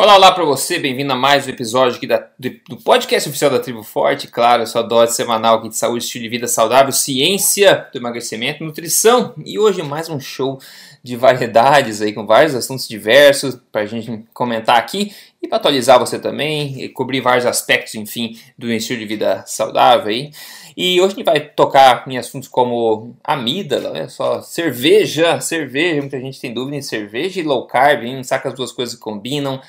Olá, olá para você, bem-vindo a mais um episódio aqui da, do podcast oficial da Tribo Forte, claro, sua dose semanal aqui de saúde, estilo de vida saudável, ciência do emagrecimento, nutrição e hoje mais um show de variedades aí com vários assuntos diversos para a gente comentar aqui e para atualizar você também, cobrir vários aspectos, enfim, do estilo de vida saudável aí. E hoje a gente vai tocar em assuntos como amígdala, olha só, cerveja, cerveja, muita gente tem dúvida em cerveja e low carb, hein? que as duas coisas combinam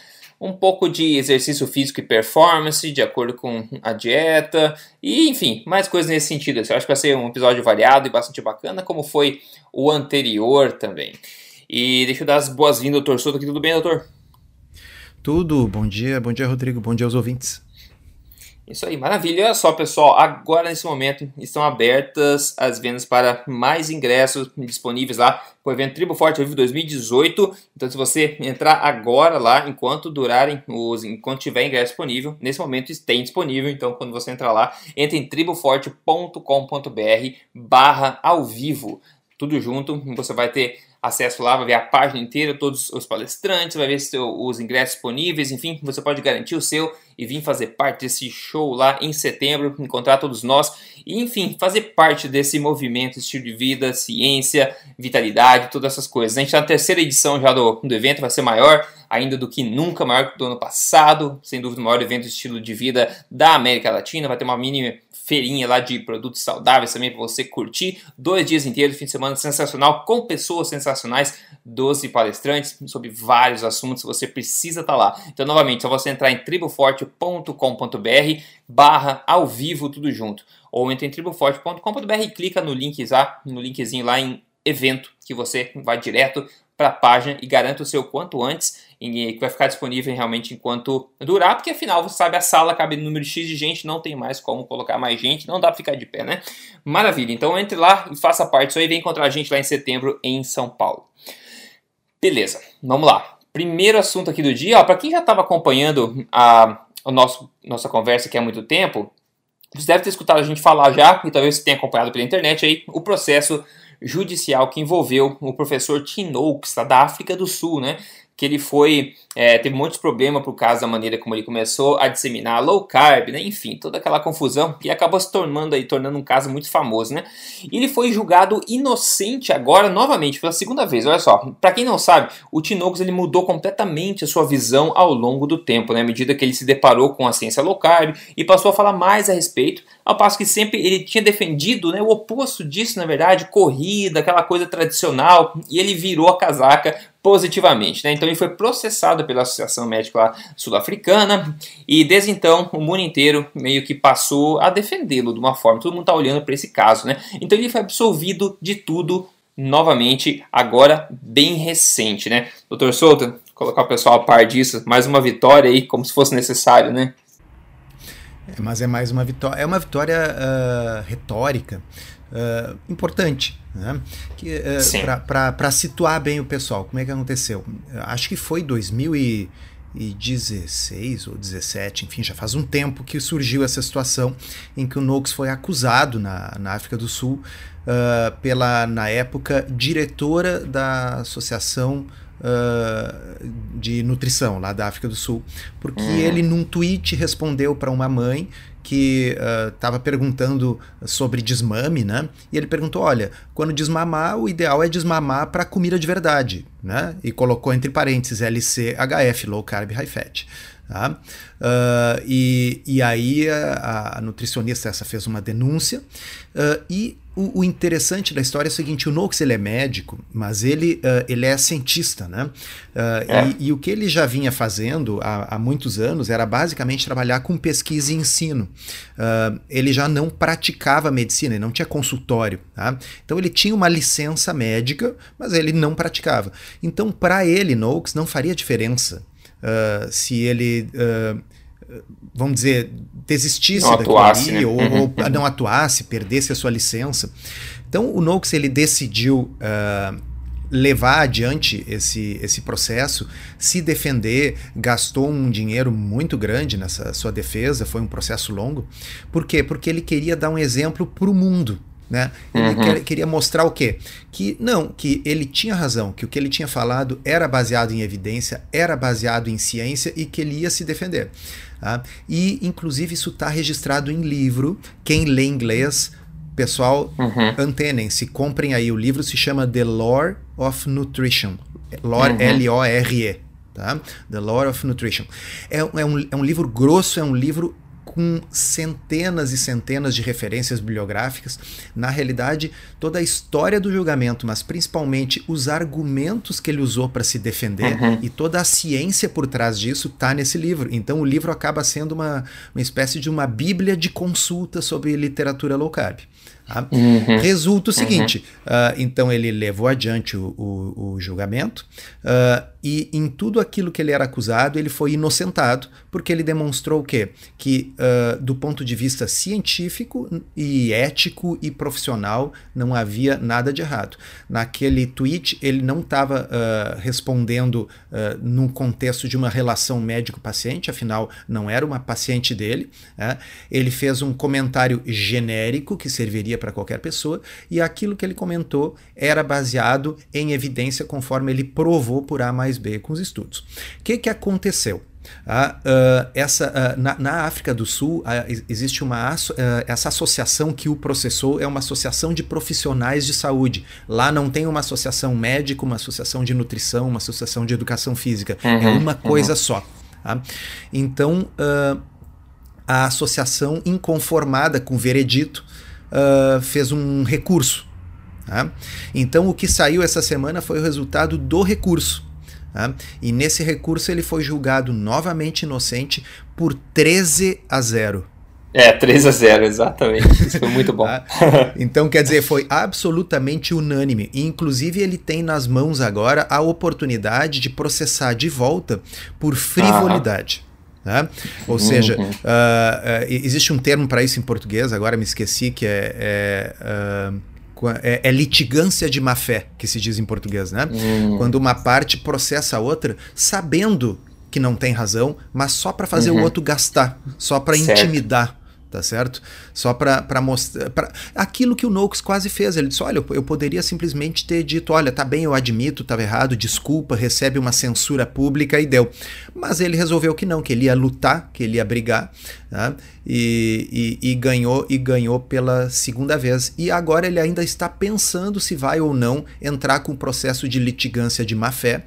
um pouco de exercício físico e performance, de acordo com a dieta, e enfim, mais coisas nesse sentido. Eu acho que vai ser um episódio variado e bastante bacana, como foi o anterior também. E deixa eu dar as boas-vindas, doutor Souto aqui. Tudo bem, doutor? Tudo. Bom dia, bom dia, Rodrigo. Bom dia aos ouvintes. Isso aí, maravilha. Olha só, pessoal, agora nesse momento estão abertas as vendas para mais ingressos disponíveis lá para o evento Tribo Forte ao Vivo 2018. Então, se você entrar agora lá, enquanto durarem os, enquanto tiver ingresso disponível, nesse momento tem disponível. Então, quando você entrar lá, entre em triboforte.com.br barra ao vivo. Tudo junto, você vai ter acesso lá, vai ver a página inteira, todos os palestrantes, vai ver os ingressos disponíveis, enfim, você pode garantir o seu e vir fazer parte desse show lá em setembro, encontrar todos nós e, enfim, fazer parte desse movimento, estilo de vida, ciência, vitalidade, todas essas coisas. A gente está na terceira edição já do, do evento, vai ser maior ainda do que nunca, maior que do ano passado, sem dúvida o maior evento de estilo de vida da América Latina, vai ter uma mini feirinha lá de produtos saudáveis também para você curtir. Dois dias inteiros, fim de semana sensacional, com pessoas sensacionais, 12 palestrantes sobre vários assuntos. Você precisa estar tá lá. Então, novamente, só você entrar em triboforte.com.br barra ao vivo, tudo junto. Ou entre em triboforte.com.br e clica no, link, no linkzinho lá em evento, que você vai direto para a página e garanta o seu quanto antes, que vai ficar disponível realmente enquanto durar, porque afinal, você sabe, a sala cabe no número X de gente, não tem mais como colocar mais gente, não dá para ficar de pé, né? Maravilha, então entre lá e faça parte disso aí, vem encontrar a gente lá em setembro em São Paulo. Beleza, vamos lá. Primeiro assunto aqui do dia, para quem já estava acompanhando a, a nosso, nossa conversa aqui há muito tempo, você deve ter escutado a gente falar já, e talvez você tenha acompanhado pela internet aí, o processo judicial que envolveu o professor Tim Oakes, da África do Sul, né? Que ele foi é, teve muitos problemas por causa da maneira como ele começou a disseminar low carb, né? enfim, toda aquela confusão e acabou se tornando aí tornando um caso muito famoso, né? E ele foi julgado inocente agora novamente pela segunda vez. Olha só, para quem não sabe, o Tinox ele mudou completamente a sua visão ao longo do tempo, né? À medida que ele se deparou com a ciência low carb e passou a falar mais a respeito, ao passo que sempre ele tinha defendido, né, o oposto disso, na verdade, corrida, aquela coisa tradicional, e ele virou a casaca positivamente. Né? Então ele foi processado pela Associação Médica Sul-Africana e desde então o mundo inteiro meio que passou a defendê-lo de uma forma. Todo mundo está olhando para esse caso. Né? Então ele foi absolvido de tudo novamente, agora bem recente. Né? Doutor Souto, colocar o pessoal a par disso, mais uma vitória aí, como se fosse necessário, né? Mas é mais uma vitória, é uma vitória uh, retórica uh, importante, né? Uh, Para situar bem o pessoal, como é que aconteceu? Acho que foi 2016 ou 17, enfim, já faz um tempo que surgiu essa situação em que o Noakes foi acusado na, na África do Sul uh, pela, na época, diretora da Associação uh, de Nutrição lá da África do Sul, porque uhum. ele, num tweet, respondeu para uma mãe que estava uh, perguntando sobre desmame, né? E ele perguntou: olha, quando desmamar, o ideal é desmamar para comida de verdade, né? E colocou entre parênteses LCHF, Low Carb High Fat. Tá? Uh, e, e aí a, a, nutricionista essa fez uma denúncia uh, e o, o, interessante da história é o seguinte, o Noakes ele é médico, mas ele, uh, ele é cientista, né? É. E, e, o que ele já vinha fazendo há, há, muitos anos era basicamente trabalhar com pesquisa e ensino. ele já não praticava medicina, ele não tinha consultório, tá? Então ele tinha uma licença médica, mas ele não praticava. Então para ele, Noakes, não faria diferença uh, se ele, uh, vamos dizer, desistisse não daquilo atuasse, ali, né? ou, ou, não atuasse, perdesse a sua licença. Então o Noakes ele decidiu uh, levar adiante esse, esse processo, se defender, gastou um dinheiro muito grande nessa sua defesa, foi um processo longo. Por quê? Porque ele queria dar um exemplo para o mundo. Né? Ele uhum. quer, queria mostrar o quê? Que não, que ele tinha razão, que o que ele tinha falado era baseado em evidência, era baseado em ciência e que ele ia se defender. Tá? E, inclusive, isso está registrado em livro. Quem lê inglês, pessoal, uhum. antenem-se, comprem aí. O livro se chama The Lore of Nutrition. Lore, uhum. L-O-R-E. Tá? The Lore of Nutrition. É, é, um, é um livro grosso, é um livro com centenas e centenas de referências bibliográficas. Na realidade, toda a história do julgamento, mas principalmente os argumentos que ele usou para se defender uhum. e toda a ciência por trás disso está nesse livro. Então, o livro acaba sendo uma, uma espécie de uma bíblia de consulta sobre literatura low carb. Tá? Uhum. Resulta o seguinte: uhum. uh, então ele levou adiante o, o, o julgamento, uh, e em tudo aquilo que ele era acusado, ele foi inocentado, porque ele demonstrou o quê? Que, uh, do ponto de vista científico e ético e profissional, não havia nada de errado. Naquele tweet, ele não estava respondendo uh, contexto de uma relação médico-paciente, afinal, não era uma paciente dele. Né? Ele fez um comentário genérico que serviria para qualquer pessoa, e aquilo que ele comentou era baseado em evidência conforme ele provou por A mais B com os estudos. O que, que aconteceu? Ah, uh, essa, uh, na, na, África do Sul uh, existe uma essa associação que o processou é uma associação de profissionais de saúde. Lá não tem uma associação médica, uma associação de nutrição, uma associação de educação física. É uhum, é uma coisa uhum. só. Tá? Então a associação inconformada com o veredito fez um recurso. Tá? Então, o que saiu essa semana foi o resultado do recurso. Tá? E nesse recurso ele foi julgado novamente inocente por 13 a 0. É, 3 a 0, exatamente. Isso foi muito bom. Tá? então, quer dizer, foi absolutamente unânime. E, inclusive, ele tem nas mãos agora a oportunidade de processar de volta por frivolidade. Né? Ou seja, uh, uh, existe um termo para isso em português, agora me esqueci, que é, é, uh, é, é, litigância de má fé, que se diz em português. Né? Uhum. Quando uma parte processa a outra sabendo que não tem razão, mas só para fazer uhum. o outro gastar, só para intimidar tá certo? Só para mostrar. Pra... Aquilo que o Noakes quase fez. Ele disse: olha, eu, poderia simplesmente ter dito: olha, tá bem, eu admito, estava errado, desculpa, recebe uma censura pública e deu. Mas ele resolveu que não, que ele ia lutar, que ele ia brigar, tá? e, e, e ganhou, e ganhou pela segunda vez. E agora ele ainda está pensando se vai ou não entrar com o processo de litigância de má fé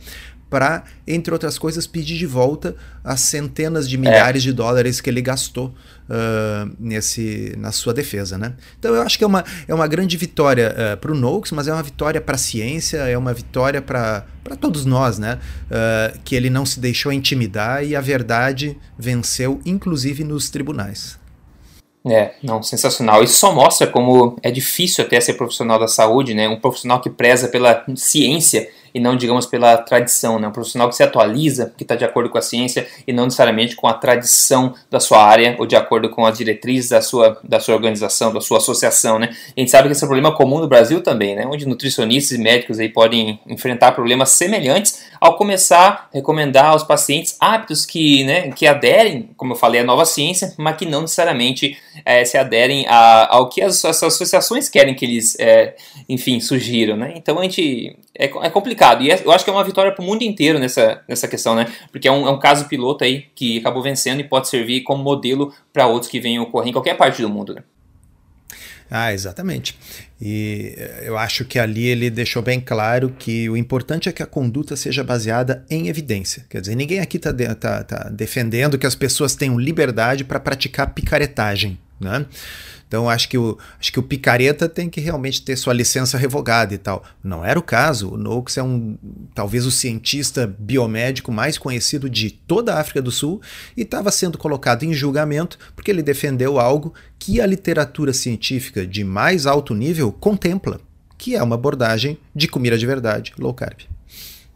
para, entre outras coisas, pedir de volta as centenas de milhares é. de dólares que ele gastou uh, nesse, na sua defesa. Né? Então eu acho que é uma, é uma grande vitória uh, para o Noakes, mas é uma vitória para a ciência, é uma vitória para todos nós, né? Uh, que ele não se deixou intimidar e a verdade venceu, inclusive nos tribunais. É, não, sensacional. Isso só mostra como é difícil até ser profissional da saúde, né? Um profissional que preza pela ciência e não, digamos, pela tradição, né? Um profissional que se atualiza, que está de acordo com a ciência e não necessariamente com a tradição da sua área ou de acordo com as diretrizes da sua, da sua organização, da sua associação, né? A gente sabe que esse é um problema comum no Brasil também, né? Onde nutricionistas e médicos aí podem enfrentar problemas semelhantes ao começar a recomendar aos pacientes hábitos que, né, que aderem, como eu falei, à nova ciência, mas que não necessariamente é, se aderem a, ao que as, as, associações querem que eles, é, enfim, sugiram, né? Então a gente é, é complicado. E é, eu acho que é uma vitória para o mundo inteiro nessa, nessa questão, né? Porque é um, é um caso piloto aí que acabou vencendo e pode servir como modelo para outros que venham ocorrer em qualquer parte do mundo, né? Ah, exatamente. E eu acho que ali ele deixou bem claro que o importante é que a conduta seja baseada em evidência. Quer dizer, ninguém aqui está de, tá, tá defendendo que as pessoas tenham liberdade para praticar picaretagem. Né? Então acho que, o, acho que o picareta tem que realmente ter sua licença revogada e tal. Não era o caso. O Noakes é um talvez o cientista biomédico mais conhecido de toda a África do Sul e estava sendo colocado em julgamento porque ele defendeu algo que a literatura científica de mais alto nível contempla, que é uma abordagem de comida de verdade, low carb.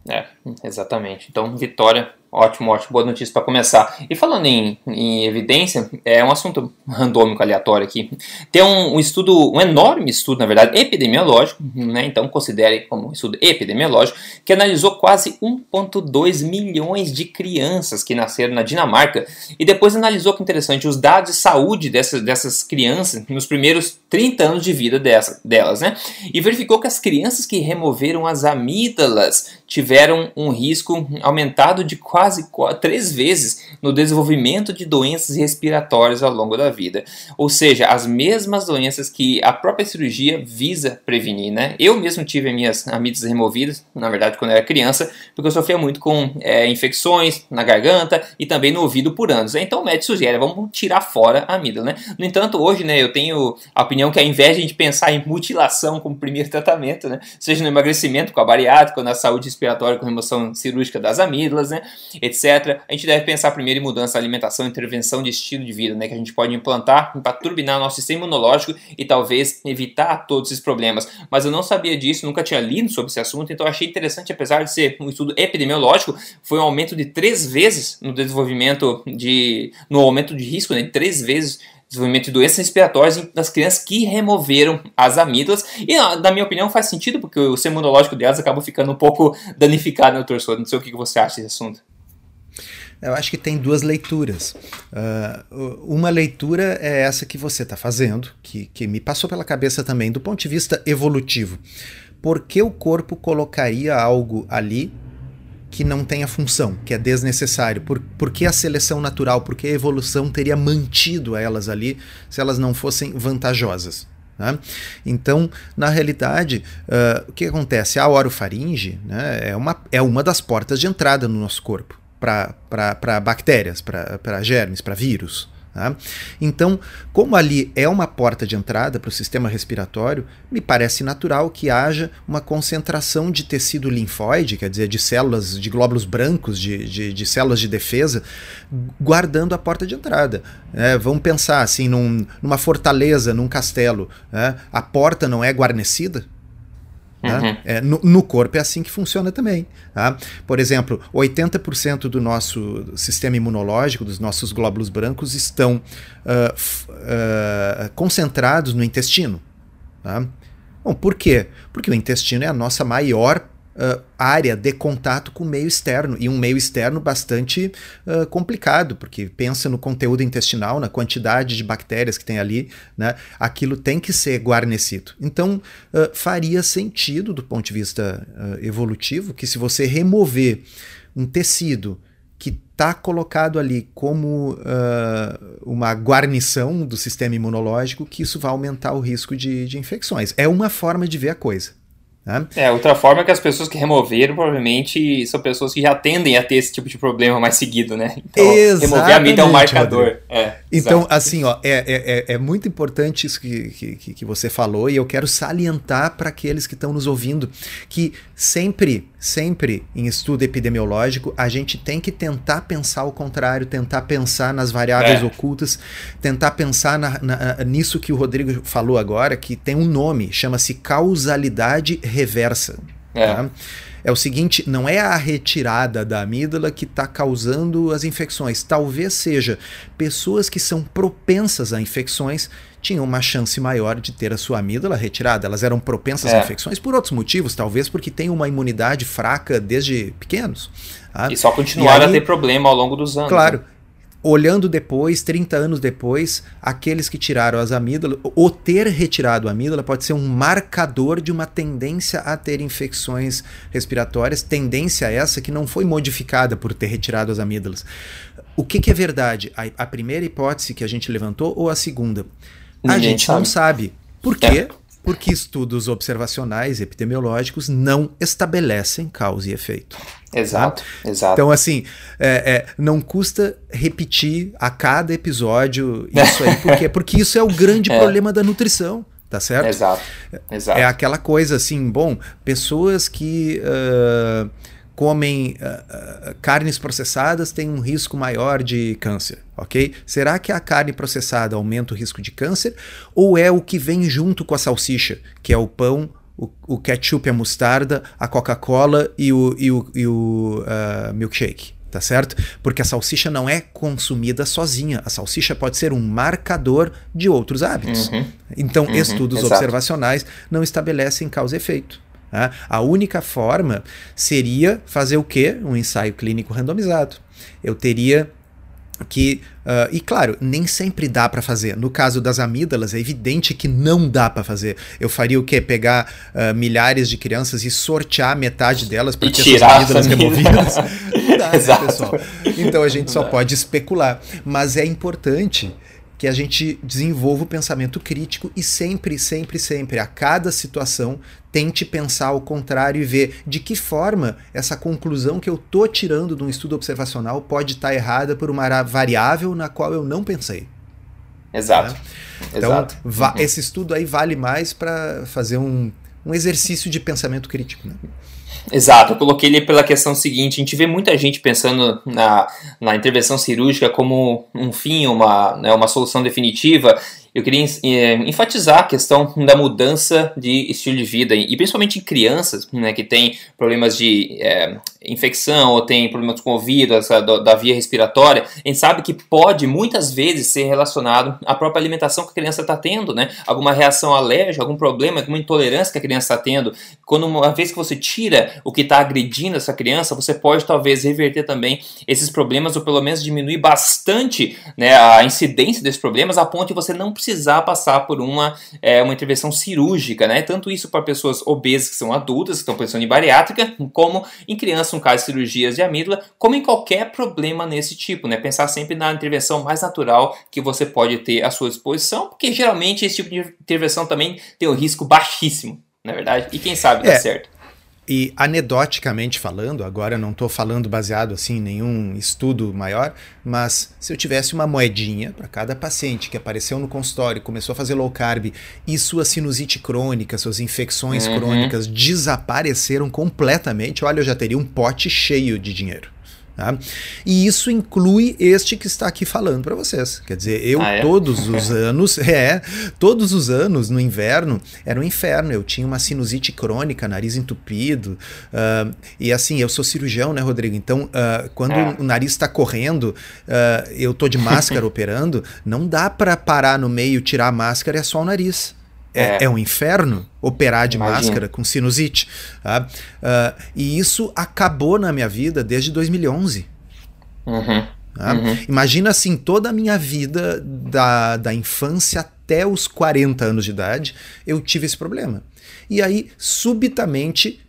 É, Exatamente. Então, vitória Ótimo, ótimo, boa notícia para começar. E falando em, em, evidência, é um assunto randômico, aleatório aqui. Tem um, um, estudo, um enorme estudo, na verdade, epidemiológico, né? então considere como um estudo epidemiológico, que analisou quase 1,2 milhões de crianças que nasceram na Dinamarca e depois analisou, que interessante, os dados de saúde dessas, dessas crianças nos primeiros 30 anos de vida dessa, delas, né? E verificou que as crianças que removeram as amígdalas tiveram um risco aumentado de quase três vezes no desenvolvimento de doenças respiratórias ao longo da vida. Ou seja, as mesmas doenças que a própria cirurgia visa prevenir. Né? Eu mesmo tive minhas amígdalas removidas, na verdade, quando era criança, porque eu sofria muito com é, infecções na garganta e também no ouvido por anos. Então o médico sugere, vamos tirar fora a amígdala. Né? No entanto, hoje né, eu tenho a opinião que ao invés de a gente pensar em mutilação como primeiro tratamento, né, seja no emagrecimento com a bariátrica ou na saúde respiratória com remoção cirúrgica das amígdalas, né, etc. A gente deve pensar primeiro em mudança da alimentação, intervenção de estilo de vida, né, que a gente pode implantar para turbinar nosso sistema imunológico e talvez evitar todos esses problemas. Mas eu não sabia disso, nunca tinha lido sobre esse assunto, então achei interessante, apesar de ser um estudo epidemiológico, foi um aumento de três vezes no desenvolvimento de, no aumento de risco, né, três vezes desenvolvimento de doenças respiratórias das crianças que removeram as amígdalas. E, na minha opinião, faz sentido, porque o sistema imunológico delas acabou ficando um pouco danificado no torcedor. Não sei o que você acha desse assunto. Eu acho que tem duas leituras. Uh, uma leitura é essa que você está fazendo, que, que me passou pela cabeça também, do ponto de vista evolutivo. Por que o corpo colocaria algo ali que não tenha função, que é desnecessário. Por, por que a seleção natural, por que a evolução teria mantido elas ali se elas não fossem vantajosas? Né? Então, na realidade, uh, o que acontece? A orofaringe né, é, uma, é uma das portas de entrada no nosso corpo para bactérias, para germes, para vírus. Tá? Então, como ali é uma porta de entrada para o sistema respiratório, me parece natural que haja uma concentração de tecido linfóide, quer dizer, de células, de glóbulos brancos, de, de, de células de defesa, guardando a porta de entrada. É, vamos pensar assim, num, numa fortaleza, num castelo. É, a porta não é guarnecida? Né? Uhum. É, no, no, corpo é assim que funciona também. Tá? Por exemplo, 80% do nosso sistema imunológico, dos nossos glóbulos brancos, estão uh, uh, concentrados no intestino. Tá? Bom, por quê? Porque o intestino é a nossa maior uh, área de contato com o meio externo, e um meio externo bastante uh, complicado, porque pensa no conteúdo intestinal, na quantidade de bactérias que tem ali, né? aquilo tem que ser guarnecido. Então, uh, faria sentido, do ponto de vista evolutivo, que se você remover um tecido que está colocado ali como uh, uma guarnição do sistema imunológico, que isso vai aumentar o risco de, de infecções. É uma forma de ver a coisa. Né? É, outra forma é que as pessoas que removeram provavelmente são pessoas que já tendem a ter esse tipo de problema mais seguido, né? Então, Exatamente, remover a mídia é um marcador. É, então, assim, ó, é, é, é, é muito importante isso que, que, que você falou e eu quero salientar para aqueles que estão nos ouvindo que sempre, sempre em estudo epidemiológico, a gente tem que tentar pensar o contrário, tentar pensar nas variáveis é. ocultas, tentar pensar na, na, nisso que o Rodrigo falou agora, que tem um nome, chama-se causalidade reversa. É. Tá? é o seguinte: não é a retirada da amígdala que está causando as infecções. Talvez seja pessoas que são propensas a infecções tinham uma chance maior de ter a sua amígdala retirada. Elas eram propensas é. a infecções por outros motivos, talvez porque têm uma imunidade fraca desde pequenos. Tá? E só continuaram a ter problema ao longo dos anos. Claro. Né? olhando depois, 30 anos depois, aqueles que tiraram as amígdalas, ou ter retirado a amígdala pode ser um marcador de uma tendência a ter infecções respiratórias, tendência essa que não foi modificada por ter retirado as amígdalas. O que, que é verdade? A, a, primeira hipótese que a gente levantou ou a segunda? Ninguém a gente sabe. não sabe. Por quê? É. Porque estudos observacionais epidemiológicos não estabelecem causa e efeito. Exato, tá? exato. Então, assim, é, é, não custa repetir a cada episódio isso aí, porque, porque isso é o grande é. problema da nutrição, tá certo? Exato, exato. É aquela coisa assim, bom, pessoas que. Uh, comem uh, uh, carnes processadas têm um risco maior de câncer, ok? Será que a carne processada aumenta o risco de câncer ou é o que vem junto com a salsicha, que é o pão o, o ketchup, a mostarda, a Coca-Cola e o, e o, e o uh, milkshake tá certo? Porque a salsicha não é consumida sozinha. A salsicha pode ser um marcador de outros hábitos. Uhum. Então, uhum. estudos Exato. observacionais não estabelecem causa e efeito. Tá? A única forma seria fazer o quê? Um ensaio clínico randomizado. Eu teria que uh, e claro nem sempre dá para fazer. No caso das amígdalas é evidente que não dá para fazer. Eu faria o que pegar uh, milhares de crianças e sortear metade delas para ter essas amígdalas removidas? Não dá né, pessoal? Então a gente só pode especular. Mas é importante que a gente desenvolva o pensamento crítico e sempre, sempre, sempre, a cada situação, tente pensar ao contrário e ver de que forma essa conclusão que eu tô tirando de um estudo observacional pode estar tá errada por uma variável na qual eu não pensei. Exato. Né? Então, Exato. Uhum. esse estudo aí vale mais para fazer um, um exercício de pensamento crítico. Né? Exato, eu coloquei ele pela questão seguinte: a gente vê muita gente pensando na, na intervenção cirúrgica como um fim, uma, né, uma solução definitiva, eu queria é, enfatizar a questão da mudança de estilo de vida, e principalmente em crianças né, que têm problemas de é, infecção ou têm problemas com o ouvido, da, da, via respiratória. A gente sabe que pode muitas vezes ser relacionado à própria alimentação que a criança está tendo, né? alguma reação alérgica, algum problema, alguma intolerância que a criança está tendo. Quando uma vez que você tira o que está agredindo essa criança, você pode talvez reverter também esses problemas ou pelo menos diminuir bastante né, a incidência desses problemas a ponto de você não precisar passar por uma, é, uma intervenção cirúrgica, né? Tanto isso para pessoas obesas que são adultas, que estão pensando em bariátrica, como em crianças, no caso de cirurgias de amígdala, como em qualquer problema nesse tipo, né? Pensar sempre na intervenção mais natural que você pode ter à sua disposição, porque geralmente esse tipo de intervenção também tem um risco baixíssimo, na é verdade, e quem sabe dá é. certo. E anedoticamente falando, agora eu não estou falando baseado assim em nenhum estudo maior, mas se eu tivesse uma moedinha para cada paciente que apareceu no consultório, começou a fazer low carb e sua sinusite crônica, suas infecções uhum. crônicas desapareceram completamente, olha, eu já teria um pote cheio de dinheiro. Tá? E isso inclui este que está aqui falando para vocês. Quer dizer, eu ah, é? todos os anos, é, todos os anos no inverno era um inferno. Eu tinha uma sinusite crônica, nariz entupido. Uh, e assim, eu sou cirurgião, né, Rodrigo? Então, uh, quando é. o nariz está correndo, uh, eu tô de máscara operando, não dá para parar no meio, tirar a máscara e é só o nariz. É, é, é, um inferno operar de Imagina. máscara com sinusite. Tá? Uh, e isso acabou na minha vida desde 2011. Uhum. Tá? Uhum. Imagina assim, toda a minha vida, da, da infância até os 40 anos de idade, eu tive esse problema. E aí, subitamente,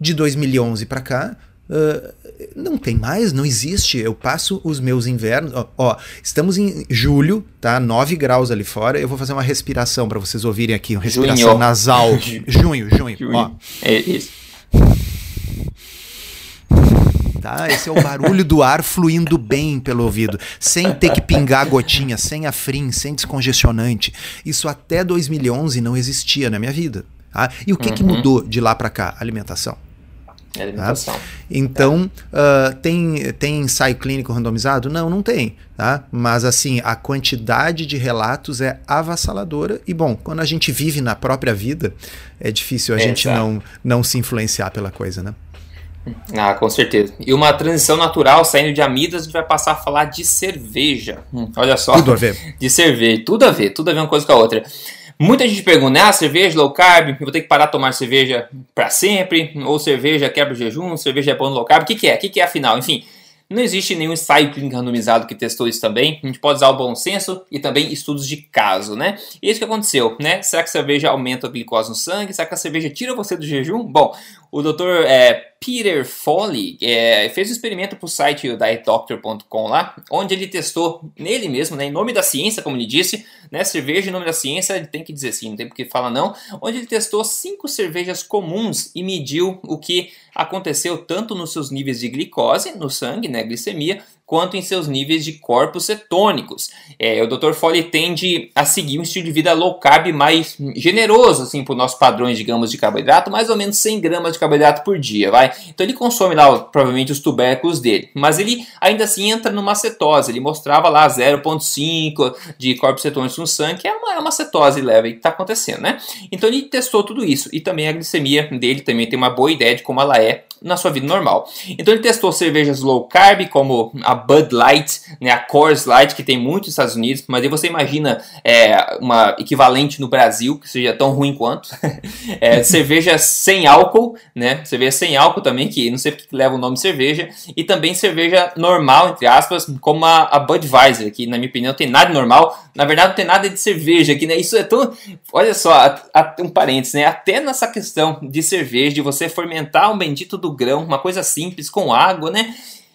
de 2011 para cá, Uh, não tem mais, não existe. Eu passo os meus invernos. Ó, ó, estamos em julho, tá? 9 graus ali fora. Eu vou fazer uma respiração para vocês ouvirem aqui, uma respiração junho. nasal. junho, junho. junho. Ó. É isso. Tá? Esse é o barulho do ar fluindo bem pelo ouvido, sem ter que pingar gotinha, sem afrim, sem descongestionante. Isso até 2011 não existia na minha vida. Tá? E o que, uhum. que mudou de lá para cá? Alimentação. É alimentação. Tá? Então, é. uh, tem, tem ensaio clínico randomizado? Não, não tem. Tá? Mas, assim, a quantidade de relatos é avassaladora. E, bom, quando a gente vive na própria vida, é difícil a é, gente não, não se influenciar pela coisa, né? Ah, com certeza. E uma transição natural, saindo de amidas, a gente vai passar a falar de cerveja. Hum, olha só. Tudo a ver. De cerveja. Tudo a ver, tudo a ver uma coisa com a outra. Muita gente pergunta, né? Ah, cerveja low carb, eu vou ter que parar de tomar cerveja para sempre, ou cerveja quebra o jejum, cerveja é bom no low carb, o que, que é? O que, que é afinal? Enfim, não existe nenhum ensaio clínico randomizado que testou isso também. A gente pode usar o bom senso e também estudos de caso, né? E isso que aconteceu, né? Será que a cerveja aumenta a glicose no sangue? Será que a cerveja tira você do jejum? Bom, o doutor é, Peter Foley é, fez um experimento para o site dietdoctor.com lá, onde ele testou nele mesmo, né, em nome da ciência, como ele disse, né, cerveja em nome da ciência, ele tem que dizer sim, não tem porque fala não, onde ele testou cinco cervejas comuns e mediu o que aconteceu tanto nos seus níveis de glicose no sangue, né, glicemia, quanto em seus níveis de corpos cetônicos. É, o Dr. Foley tende a seguir um estilo de vida low carb mais generoso, assim, por nossos padrões, digamos, de carboidrato, mais ou menos 100 gramas de carboidrato por dia, vai? Então ele consome lá, provavelmente, os tubérculos dele, mas ele ainda assim entra numa cetose, ele mostrava lá 0,5 de corpos cetônicos no sangue, que é uma, é uma cetose leve que está acontecendo, né? Então ele testou tudo isso, e também a glicemia dele também tem uma boa ideia de como ela é na sua vida normal. Então ele testou cervejas low carb, como a Bud Light, né, a Coors Light, que tem muito nos Estados Unidos, mas aí você imagina é, uma equivalente no Brasil, que seja tão ruim quanto. é, cerveja sem álcool, né? Cerveja sem álcool também, que não sei porque leva o nome cerveja, e também cerveja normal, entre aspas, como a, a Budweiser, que na minha opinião não tem nada de normal. Na verdade, não tem nada de cerveja aqui, né? Isso é tão. Olha só, a, a, um parênteses, né? Até nessa questão de cerveja, de você fermentar um bendito do grão, uma coisa simples, com água, né?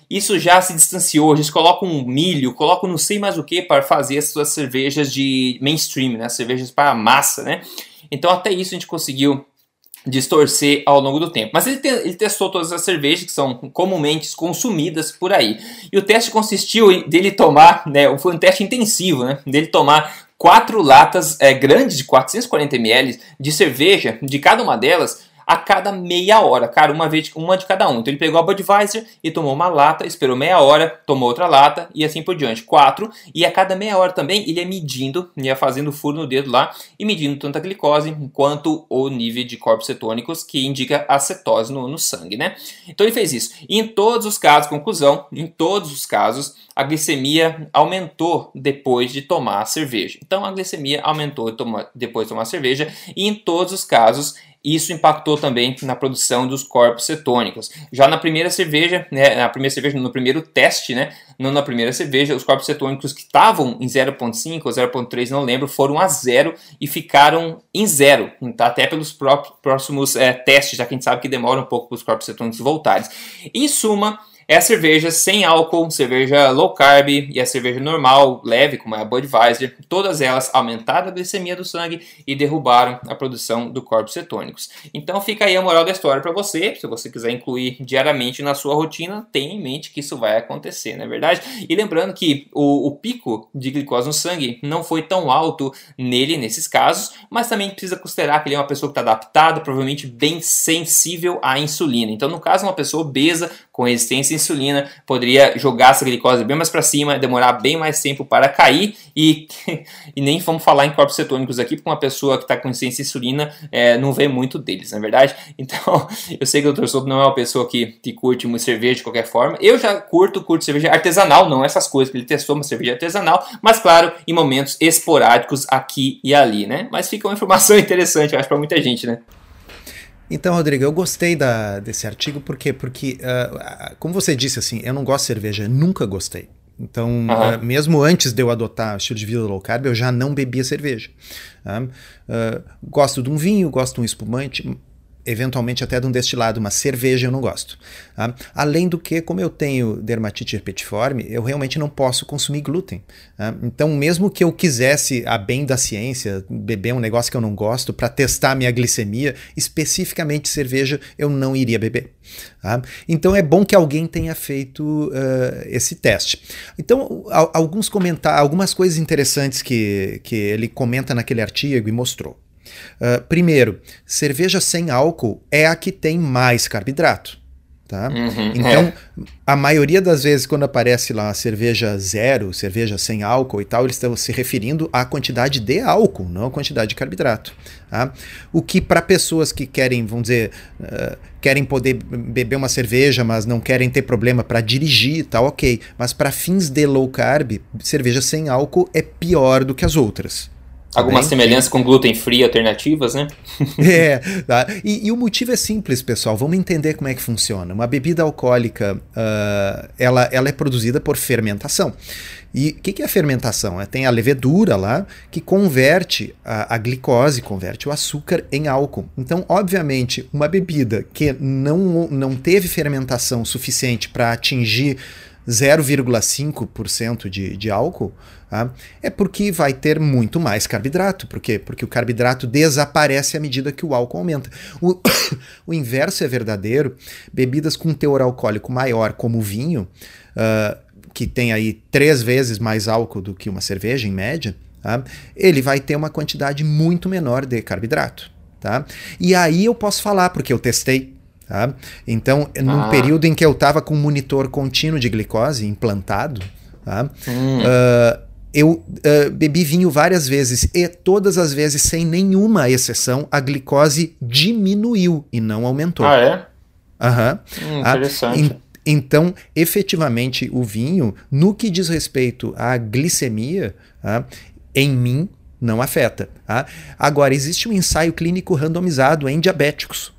Isso já se distanciou, eles colocam milho, colocam não sei mais o que para fazer as suas cervejas de mainstream, né? Cervejas para massa, né? Então até isso a gente conseguiu distorcer ao longo do tempo. Mas ele, te, ele, testou todas as cervejas que são comumente consumidas por aí. E o teste consistiu dele tomar, né, foi um teste intensivo, né, dele tomar quatro latas é, grandes de 440 ml de cerveja, de cada uma delas, a cada meia hora, cara, uma vez uma de cada um. Então ele pegou a Budweiser e tomou uma lata, esperou meia hora, tomou outra lata e assim por diante. Quatro. E a cada meia hora também ele ia medindo, ia fazendo furo no dedo lá e medindo tanto a glicose quanto o nível de corpos cetônicos que indica a cetose no, no sangue, né? Então ele fez isso. E em todos os casos, conclusão, em todos os casos, a glicemia aumentou depois de tomar a cerveja. Então a glicemia aumentou depois de tomar a cerveja e em todos os casos isso impactou também na produção dos corpos cetônicos. Já na primeira cerveja, né, na primeira cerveja, no primeiro teste, né, não na primeira cerveja, os corpos cetônicos que estavam em 0.5 ou 0.3, não lembro, foram a zero e ficaram em zero, tá? até pelos próximos é, testes, já que a gente sabe que demora um pouco para os corpos cetônicos voltarem. Em suma, é a cerveja sem álcool, cerveja low carb e a cerveja normal, leve, como é a Budweiser. Todas elas aumentaram a glicemia do sangue e derrubaram a produção do corpos cetônicos. Então fica aí a moral da história para você. Se você quiser incluir diariamente na sua rotina, tenha em mente que isso vai acontecer, não é verdade? E lembrando que o, o pico de glicose no sangue não foi tão alto nele nesses casos, mas também precisa considerar que ele é uma pessoa que está adaptada, provavelmente bem sensível à insulina. Então, no caso, uma pessoa obesa com resistência à insulina poderia jogar essa glicose bem mais para cima, demorar bem mais tempo para cair e, e nem vamos falar em corpos cetônicos aqui, porque uma pessoa que está com resistência à insulina é, não vê muito deles, na é verdade? Então, eu sei que o Dr. Souto não é uma pessoa que, que curte muito cerveja de qualquer forma. Eu já curto, curto cerveja artesanal, não essas coisas que ele testou, uma cerveja artesanal, mas claro, em momentos esporádicos aqui e ali, né? Mas fica uma informação interessante, eu acho, para muita gente, né? Então, Rodrigo, eu gostei da, desse artigo, por quê? Porque, uh, como você disse, assim, eu não gosto de cerveja, nunca gostei. Então, uhum. uh, mesmo antes de eu adotar o estilo de vida low carb, eu já não bebia cerveja. Uh, gosto de um vinho, gosto de um espumante, eventualmente até de um destilado, mas cerveja eu não gosto. Tá? Além do que, como eu tenho dermatite herpetiforme, eu realmente não posso consumir glúten. Tá? Então, mesmo que eu quisesse, a bem da ciência, beber um negócio que eu não gosto para testar minha glicemia, especificamente cerveja, eu não iria beber. Tá? Então é bom que alguém tenha feito uh, esse teste. Então, alguns comentar, algumas coisas interessantes que, que ele comenta naquele artigo e mostrou. Uh, primeiro, cerveja sem álcool é a que tem mais carboidrato. Tá? Uhum, então, é. a maioria das vezes, quando aparece lá cerveja zero, cerveja sem álcool e tal, eles estão se referindo à quantidade de álcool, não à quantidade de carboidrato. Tá? O que, para pessoas que querem, vamos dizer, uh, querem poder beber uma cerveja, mas não querem ter problema para dirigir, tá ok. Mas para fins de low carb, cerveja sem álcool é pior do que as outras. Alguma semelhança com glúten free alternativas, né? é, tá. e, e, o motivo é simples, pessoal. Vamos entender como é que funciona. Uma bebida alcoólica, uh, ela, ela é produzida por fermentação. E o que, que, é a fermentação? É, tem a levedura lá que converte a, a, glicose, converte o açúcar em álcool. Então, obviamente, uma bebida que não, não teve fermentação suficiente para atingir 0,5% de, de álcool, tá? é porque vai ter muito mais carboidrato. Por quê? Porque o carboidrato desaparece à medida que o álcool aumenta. O, o inverso é verdadeiro. Bebidas com teor alcoólico maior, como o vinho, uh, que tem aí três vezes mais álcool do que uma cerveja, em média, tá? ele vai ter uma quantidade muito menor de carboidrato. Tá? E aí eu posso falar, porque eu testei. Tá? Então, num ah. período em que eu estava com um monitor contínuo de glicose implantado, tá? Hum. Uh, eu uh, bebi vinho várias vezes e todas as vezes, sem nenhuma exceção, a glicose diminuiu e não aumentou. Ah, é? Aham. Hum, ah, interessante. Ah, então, efetivamente, o vinho, no que diz respeito à glicemia, ah, em mim, não afeta. Ah. Agora, existe um ensaio clínico randomizado em diabéticos,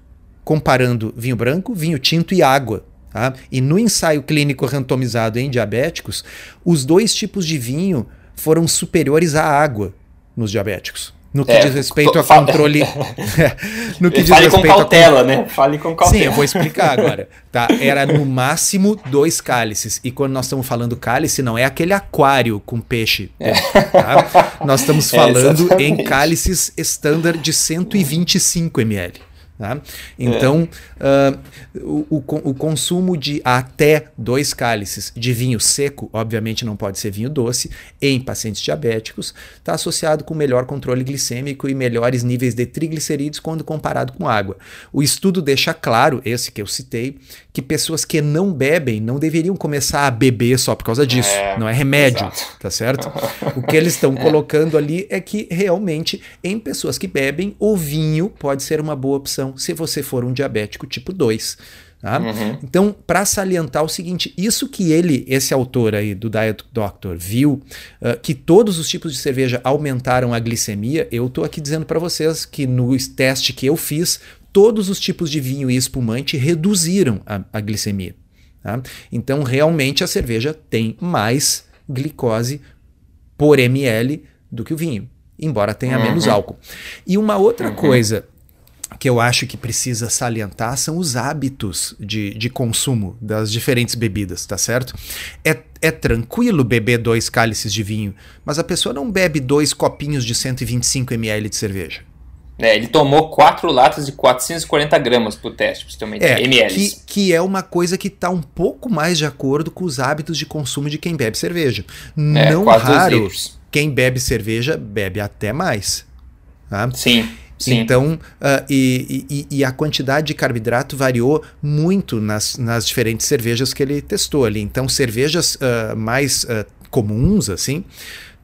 comparando vinho branco, vinho tinto e água. Tá? E no ensaio clínico randomizado em diabéticos, os dois tipos de vinho foram superiores à água nos diabéticos. No que é, diz respeito a controle. no que diz Fale com cautela, a... né? Fale com cautela. Sim, eu vou explicar agora. Tá? Era no máximo dois cálices. E quando nós estamos falando cálice, não é aquele aquário com peixe. É. Tá? Nós estamos é, falando é, em cálices estándar de 125 ml. Tá? Então, é. uh, o, o, o, consumo de até dois cálices de vinho seco, obviamente não pode ser vinho doce, em pacientes diabéticos, está associado com melhor controle glicêmico e melhores níveis de triglicerídeos quando comparado com água. O estudo deixa claro, esse que eu citei, que pessoas que não bebem não deveriam começar a beber só por causa disso. É, não é remédio, exato. tá certo? o que eles estão é. colocando ali é que realmente em pessoas que bebem, o vinho pode ser uma boa opção se você for um diabético tipo 2. Tá? Uhum. Então, para salientar o seguinte, isso que ele, esse autor aí do Diet Doctor, viu, uh, que todos os tipos de cerveja aumentaram a glicemia, eu estou aqui dizendo para vocês que no teste que eu fiz, todos os tipos de vinho e espumante reduziram a, a glicemia. Tá? Então, realmente, a cerveja tem mais glicose por ml do que o vinho, embora tenha uhum. menos álcool. E uma outra uhum. coisa que eu acho que precisa salientar são os hábitos de, de consumo das diferentes bebidas, tá certo? É, é tranquilo beber dois cálices de vinho, mas a pessoa não bebe dois copinhos de 125 ml de cerveja. É, ele tomou quatro latas de 440 gramas pro teste, você ter uma ideia. É, ml. Que, que é uma coisa que está um pouco mais de acordo com os hábitos de consumo de quem bebe cerveja. É, Não raro, quem bebe cerveja bebe até mais. Tá? Sim. Sim. Então, uh, e, e, e, a quantidade de carboidrato variou muito nas, nas diferentes cervejas que ele testou ali. Então, cervejas uh, mais uh, comuns, assim,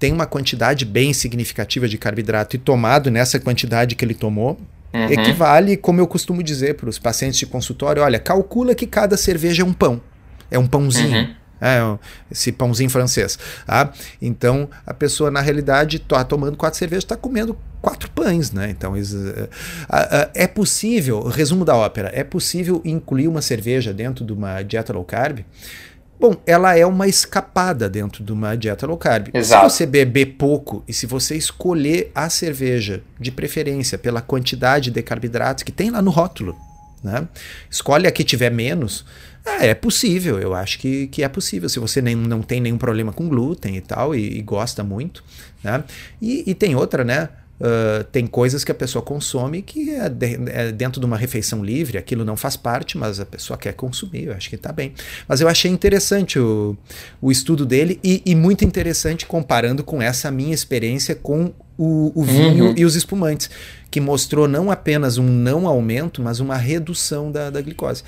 tem uma quantidade bem significativa de carboidrato e tomado nessa quantidade que ele tomou, uhum. equivale, como eu costumo dizer para os pacientes de consultório, olha, calcula que cada cerveja é um pão, é um pãozinho. Uhum. É, esse pãozinho francês. Tá? Então, a pessoa, na realidade, está tomando quatro cervejas, está comendo quatro pães, né? Então, uh, é possível, resumo da ópera, é possível incluir uma cerveja dentro de uma dieta low carb Bom, ela é uma escapada dentro de uma dieta low carb. Exato. Se você beber pouco e se você escolher a cerveja, de preferência pela quantidade de carboidratos que tem lá no rótulo, né? escolhe a que tiver menos, é, é possível, eu acho que, que é possível. Se você nem, não tem nenhum problema com glúten e tal, e, e gosta muito. Né? E, e tem outra, né? Uh, tem coisas que a pessoa consome que é, de, é, dentro de uma refeição livre, aquilo não faz parte, mas a pessoa quer consumir, eu acho que está bem. Mas eu achei interessante o, o estudo dele e, e, muito interessante comparando com essa minha experiência com o, o vinho uhum. e os espumantes, que mostrou não apenas um não aumento, mas uma redução da, da glicose.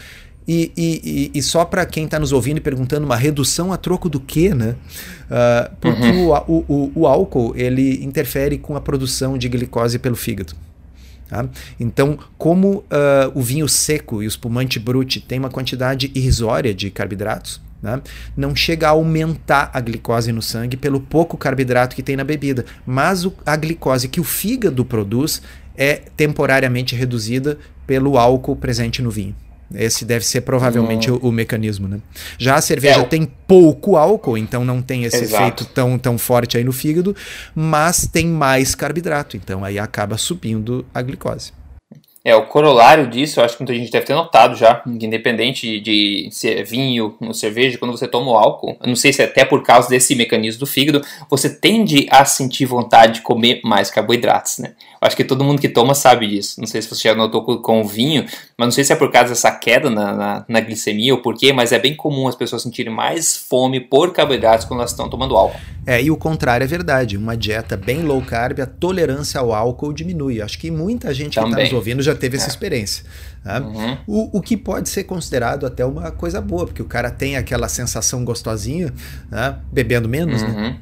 E, e, e, só para quem está nos ouvindo e perguntando, uma redução a troco do quê, né? Uh, porque uhum. o, o, o, álcool ele interfere com a produção de glicose pelo fígado. Tá? Então, como uh, o vinho seco e o espumante brute tem uma quantidade irrisória de carboidratos, né? não chega a aumentar a glicose no sangue pelo pouco carboidrato que tem na bebida, mas o, a glicose que o fígado produz é temporariamente reduzida pelo álcool presente no vinho. Esse deve ser provavelmente o, o, mecanismo, né? Já a cerveja é, tem pouco álcool, então não tem esse exato. efeito tão, tão forte aí no fígado, mas tem mais carboidrato, então aí acaba subindo a glicose. É, o corolário disso, eu acho que muita gente deve ter notado já, independente de se é vinho ou cerveja, quando você toma o álcool, eu não sei se é até por causa desse mecanismo do fígado, você tende a sentir vontade de comer mais carboidratos, né? Eu acho que todo mundo que toma sabe disso. Não sei se você já notou com, o vinho, mas não sei se é por causa dessa queda na, na, na glicemia ou por quê, mas é bem comum as pessoas sentirem mais fome por carboidratos quando elas estão tomando álcool. É, e o contrário é verdade. Uma dieta bem low carb, a tolerância ao álcool diminui. Acho que muita gente Também. que está nos ouvindo já teve essa é. experiência. Tá? Uhum. O, o que pode ser considerado até uma coisa boa, porque o cara tem aquela sensação gostosinha, né? bebendo menos, né? uhum. né?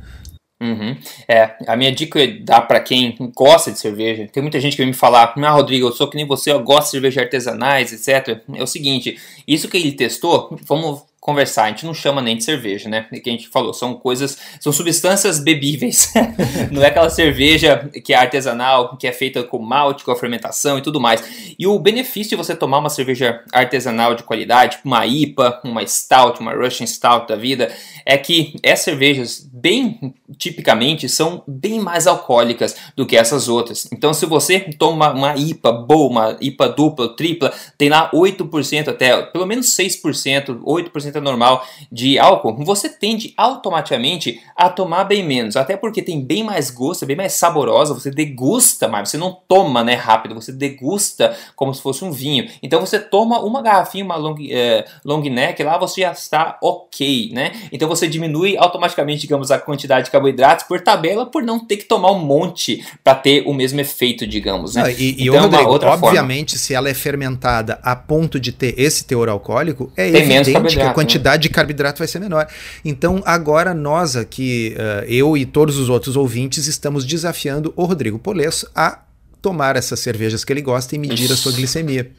Uhum. É, a minha dica é dá para quem gosta de cerveja. Tem muita gente que vem me falar: Ah, Rodrigo, eu sou que nem você, eu gosto de cerveja artesanais, etc. É o seguinte: isso que ele testou, vamos conversar. A gente não chama nem de cerveja, né? Que a gente falou, são coisas, são substâncias bebíveis. não é aquela cerveja que é artesanal, que é feita com malte, com a fermentação e tudo mais. E o benefício de você tomar uma cerveja artesanal de qualidade, uma IPA, uma Stout, uma Russian Stout da vida, é que essas cervejas, bem tipicamente, são bem mais alcoólicas do que essas outras. Então, se você toma uma IPA boa, uma IPA dupla, tripla, tem lá 8% até, pelo menos 6%, 8% normal de álcool, você tende automaticamente a tomar bem menos. Até porque tem bem mais gosto, é bem mais saborosa, você degusta mais, você não toma né, rápido, você degusta como se fosse um vinho. Então você toma uma garrafinha, uma long, é, long neck, lá você já está ok, né? Então você diminui automaticamente, digamos, a quantidade de carboidratos por tabela, por não ter que tomar um monte para ter o mesmo efeito, digamos, né? e, e então, Rodrigo, outra obviamente, forma. se ela é fermentada a ponto de ter esse teor alcoólico, é tem evidente que a quantidade de carboidrato vai ser menor. Então, agora nós aqui, uh, eu e todos os outros ouvintes, estamos desafiando o Rodrigo Polesso a tomar essas cervejas que ele gosta e medir a sua glicemia.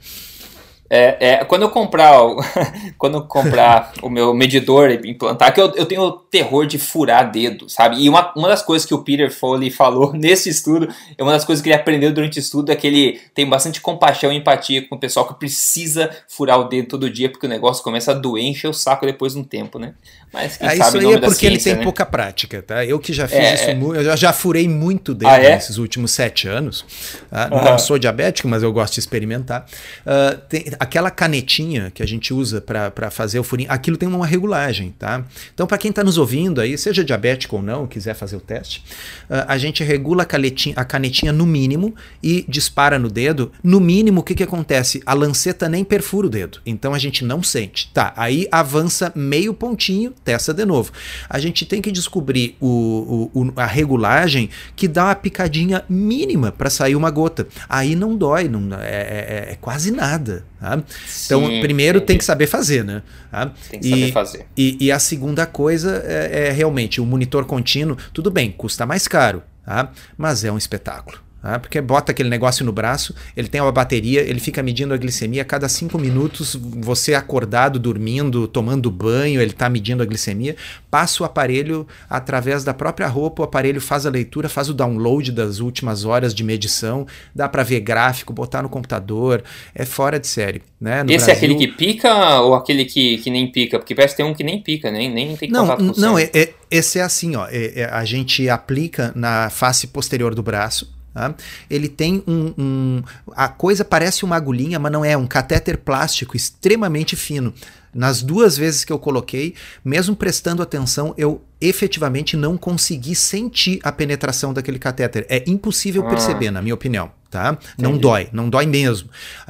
É, é, quando eu comprar, quando eu comprar o meu medidor e implantar, que eu, eu tenho terror de furar dedo, sabe? E uma, uma das coisas que o Peter Foley falou nesse estudo, é uma das coisas que ele aprendeu durante o estudo, é que ele tem bastante compaixão e empatia com o pessoal que precisa furar o dedo todo dia, porque o negócio começa a doer, encher o saco depois de um tempo, né? Mas quem é, sabe isso aí é porque ciência, ele tem né? pouca prática, tá? Eu que já fiz é, isso, é. eu já, furei muito dedo ah, é? nesses últimos sete anos. Tá? Uhum. Não sou diabético, mas eu gosto de experimentar. Uh, tem, aquela canetinha que a gente usa para fazer o furinho, aquilo tem uma regulagem, tá? Então, para quem está nos ouvindo aí, seja diabético ou não, quiser fazer o teste, uh, a gente regula a canetinha, a canetinha no mínimo e dispara no dedo. No mínimo, o que, que acontece? A lanceta nem perfura o dedo, então a gente não sente. Tá, aí avança meio pontinho, testa de novo. A gente tem que descobrir o, o, o a regulagem que dá uma picadinha mínima para sair uma gota. Aí não dói, não, é, é, é quase nada. Tá? Então, Sim, primeiro entendi. tem que saber fazer, né? Tá? Tem que e, saber fazer. E, e, a segunda coisa é, é realmente o monitor contínuo. Tudo bem, custa mais caro, tá? mas é um espetáculo. Tá? Porque bota aquele negócio no braço, ele tem uma bateria, ele fica medindo a glicemia a cada cinco minutos, você acordado, dormindo, tomando banho, ele está medindo a glicemia, passa o aparelho através da própria roupa, o aparelho faz a leitura, faz o download das últimas horas de medição, dá para ver gráfico, botar no computador, é fora de série. Né? No Esse Brasil... é aquele que pica ou aquele que, que nem pica? Porque parece que tem um que nem pica, nem, nem tem não, contato com Não, é, é, esse é assim, ó, é, é, a gente aplica na face posterior do braço, Tá? Ele tem um, um, A coisa parece uma agulhinha, mas não é. Um catéter plástico extremamente fino. Nas duas vezes que eu coloquei, mesmo prestando atenção, eu efetivamente não consegui sentir a penetração daquele catéter. É impossível ah. perceber, na minha opinião tá? Não dói, não dói mesmo.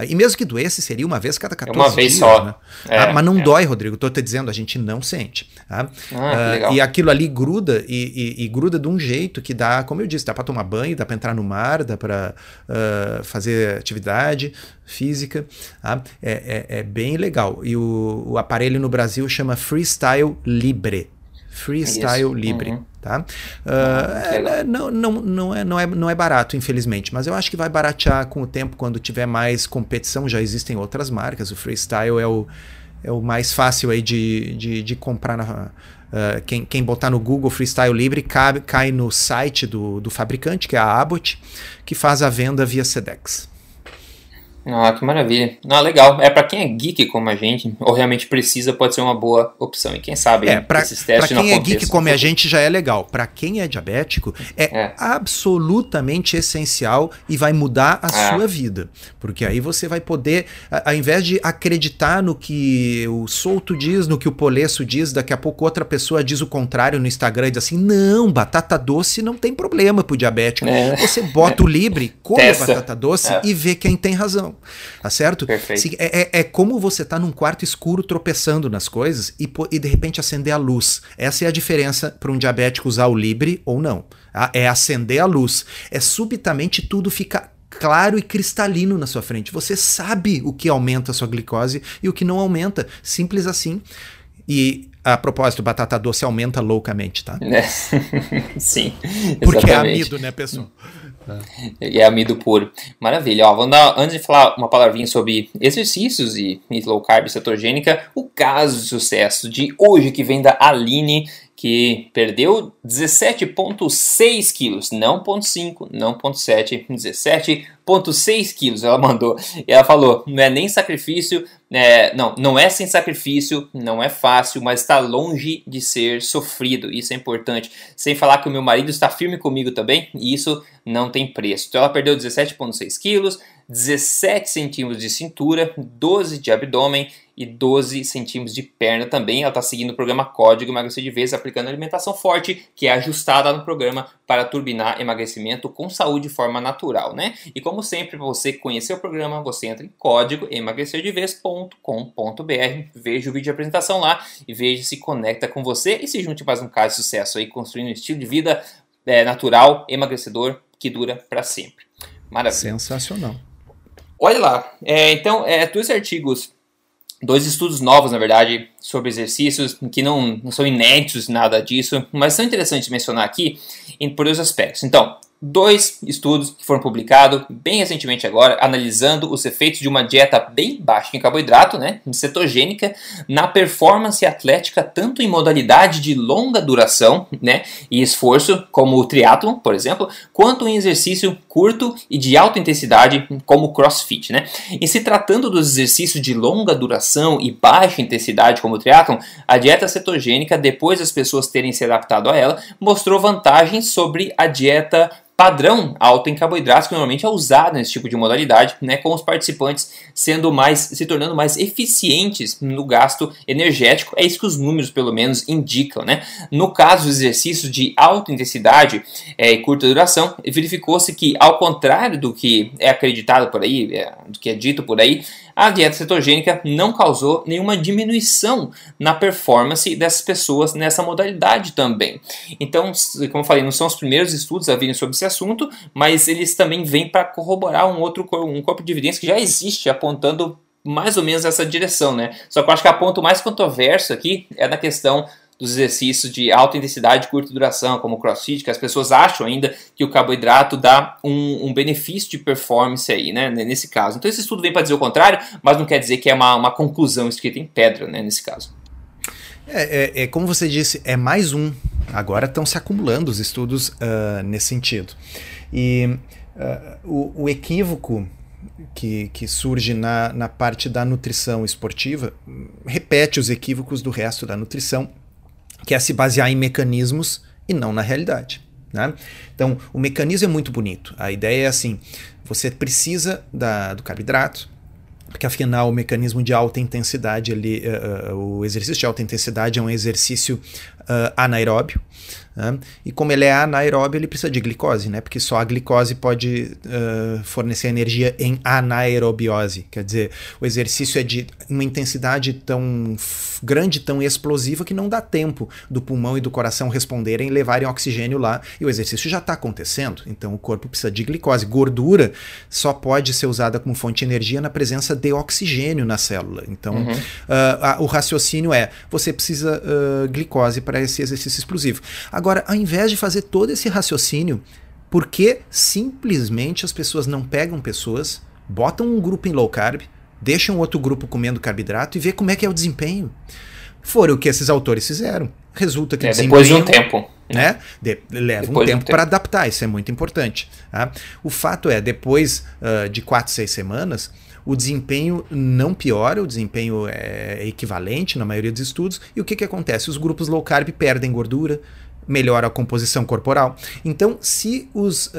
E mesmo que doesse, seria uma vez cada 14 é uma vez dias, só. Né? É, ah, mas não é. dói, Rodrigo, tô te dizendo, a gente não sente. Tá? Ah, uh, e aquilo ali gruda e, e, e, gruda de um jeito que dá, como eu disse, dá para tomar banho, dá para entrar no mar, dá para uh, ah, fazer atividade física. Tá? É, é, é, bem legal. E o, o aparelho no Brasil chama Freestyle Libre. Freestyle Isso. Libre. Uhum. Tá? Uh, não, não, não, é, não, é, não é barato, infelizmente, mas eu acho que vai baratear com o tempo quando tiver mais competição. Já existem outras marcas, o Freestyle é o, é o mais fácil aí de, de, de comprar. Na, uh, quem, quem botar no Google Freestyle Libre cai, cai no site do, do fabricante, que é a Abbott, que faz a venda via Sedex. Ah, que maravilha. Ah, legal. É para quem é geek como a gente, ou realmente precisa, pode ser uma boa opção. E quem sabe é, pra, esses testes pra quem é geek como a gente já é legal. Para quem é diabético, é, é, absolutamente essencial e vai mudar a ah. sua vida. Porque aí você vai poder, ao invés de acreditar no que o Solto diz, no que o Polesso diz, daqui a pouco outra pessoa diz o contrário no Instagram e diz assim: não, batata doce não tem problema pro diabético. É. Você bota o Libre, come batata doce é. e vê quem tem razão. Tá certo? Perfeito. É, é, é como você tá num quarto escuro tropeçando nas coisas e, e de repente acender a luz. Essa é a diferença para um diabético usar o Libre ou não. Tá? É acender a luz. É subitamente tudo fica claro e cristalino na sua frente. Você sabe o que aumenta a sua glicose e o que não aumenta. Simples assim. E a propósito, batata doce aumenta loucamente, tá? É. Sim. Porque é amido, né, pessoal? É. é amido puro. Maravilha. Ó, vamos dar, antes de falar uma palavrinha sobre exercícios e, e low carb cetogênica, o caso de sucesso de hoje que vem da Aline que perdeu 17,6 quilos, não 0,5, não 0,7, 17,6 quilos. Ela mandou, e ela falou: não é nem sacrifício, é, não, não é sem sacrifício, não é fácil, mas está longe de ser sofrido. Isso é importante. Sem falar que o meu marido está firme comigo também, e isso não tem preço. Então ela perdeu 17,6 quilos, 17 centímetros de cintura, 12 de abdômen e 12 centímetros de perna também. Ela está seguindo o programa Código Emagrecer de Vez, aplicando alimentação forte, que é ajustada no programa para turbinar emagrecimento com saúde de forma natural, né? E como sempre, para você conhecer o programa, você entra em código emagrecerdevez.com.br, veja o vídeo de apresentação lá e veja se conecta com você e se junte mais um caso de sucesso aí, construindo um estilo de vida é, natural, emagrecedor, que dura para sempre. Maravilha. Sensacional. Olha lá, é, então, é, dois artigos, dois estudos novos, na verdade, sobre exercícios que não, não são inéditos, nada disso, mas são interessantes mencionar aqui em, por dois aspectos. Então, dois estudos que foram publicados bem recentemente agora, analisando os efeitos de uma dieta bem baixa em carboidrato, né, cetogênica, na performance atlética, tanto em modalidade de longa duração, né, e esforço, como o triatlon, por exemplo, quanto em exercício curto e de alta intensidade, como o crossfit, né. E se tratando dos exercícios de longa duração e baixa intensidade, como o triatlon, a dieta cetogênica, depois das pessoas terem se adaptado a ela, mostrou vantagens sobre a dieta padrão alto em carboidratos que normalmente é usado nesse tipo de modalidade, né, com os participantes sendo mais se tornando mais eficientes no gasto energético. É isso que os números pelo menos indicam, né? No caso dos exercícios de alta intensidade é, e curta duração, verificou-se que ao contrário do que é acreditado por aí, é, do que é dito por aí, a dieta cetogênica não causou nenhuma diminuição na performance dessas pessoas nessa modalidade também. Então, como eu falei, não são os primeiros estudos a virem sobre esse assunto, mas eles também vêm para corroborar um outro um corpo de evidência que já existe apontando mais ou menos essa direção, né? Só que eu acho que a ponto mais controverso aqui é na questão dos exercícios de alta intensidade e curta duração, como o crossfit, que as pessoas acham ainda que o carboidrato dá um, um benefício de performance aí, né, nesse caso. Então esse estudo vem para dizer o contrário, mas não quer dizer que é uma, uma conclusão escrita em pedra, né, nesse caso. É, é, é como você disse, é mais um. Agora estão se acumulando os estudos uh, nesse sentido. E uh, o, o equívoco que, que, surge na, na parte da nutrição esportiva repete os equívocos do resto da nutrição que é se basear em mecanismos e não na realidade. Né? Então, o mecanismo é muito bonito. A ideia é assim: você precisa da, do carboidrato, porque afinal o mecanismo de alta intensidade, ali, uh, uh, o exercício de alta intensidade é um exercício uh, anaeróbio. Né? E como ele é anaeróbio, ele precisa de glicose, né? porque só a glicose pode uh, fornecer energia em anaerobiose. Quer dizer, o exercício é de uma intensidade tão grande, tão explosiva, que não dá tempo do pulmão e do coração responderem e levarem oxigênio lá. E o exercício já está acontecendo, então o corpo precisa de glicose. Gordura só pode ser usada como fonte de energia na presença de oxigênio na célula. Então, uhum. uh, a, o raciocínio é: você precisa uh, glicose para esse exercício explosivo. Agora, ao invés de fazer todo esse raciocínio, por que simplesmente as pessoas não pegam pessoas, botam um grupo em low carb, deixam outro grupo comendo carboidrato e vê como é que é o desempenho? Foi o que esses autores fizeram. Resulta que é, depois de um tempo né? De, leva depois um tempo, tempo. para adaptar, isso é muito importante. Tá? O fato é, depois uh, de 4, 6 semanas, o desempenho não piora, o desempenho é equivalente na maioria dos estudos. E o que, que acontece? Os grupos low carb perdem gordura, melhora a composição corporal. Então, se os uh,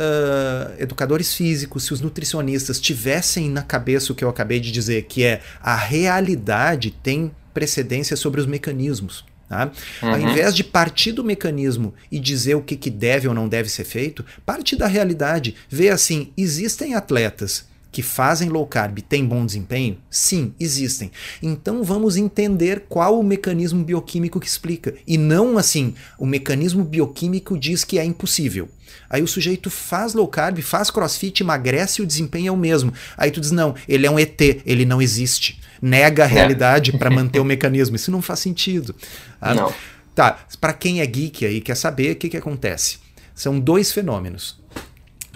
educadores físicos, se os nutricionistas tivessem na cabeça o que eu acabei de dizer, que é a realidade tem precedência sobre os mecanismos. Tá? Uhum. Ao invés de partir do mecanismo e dizer o que, que deve ou não deve ser feito, parte da realidade. Vê assim: existem atletas que fazem low carb têm bom desempenho? Sim, existem. Então vamos entender qual o mecanismo bioquímico que explica. E não assim, o mecanismo bioquímico diz que é impossível. Aí o sujeito faz low carb, faz crossfit, emagrece e o desempenho é o mesmo. Aí tu diz: não, ele é um ET, ele não existe. Nega a é. realidade é. para manter o mecanismo. Isso não faz sentido. Ah, não. Tá, para quem é geek aí quer saber o que, que acontece. São dois fenômenos.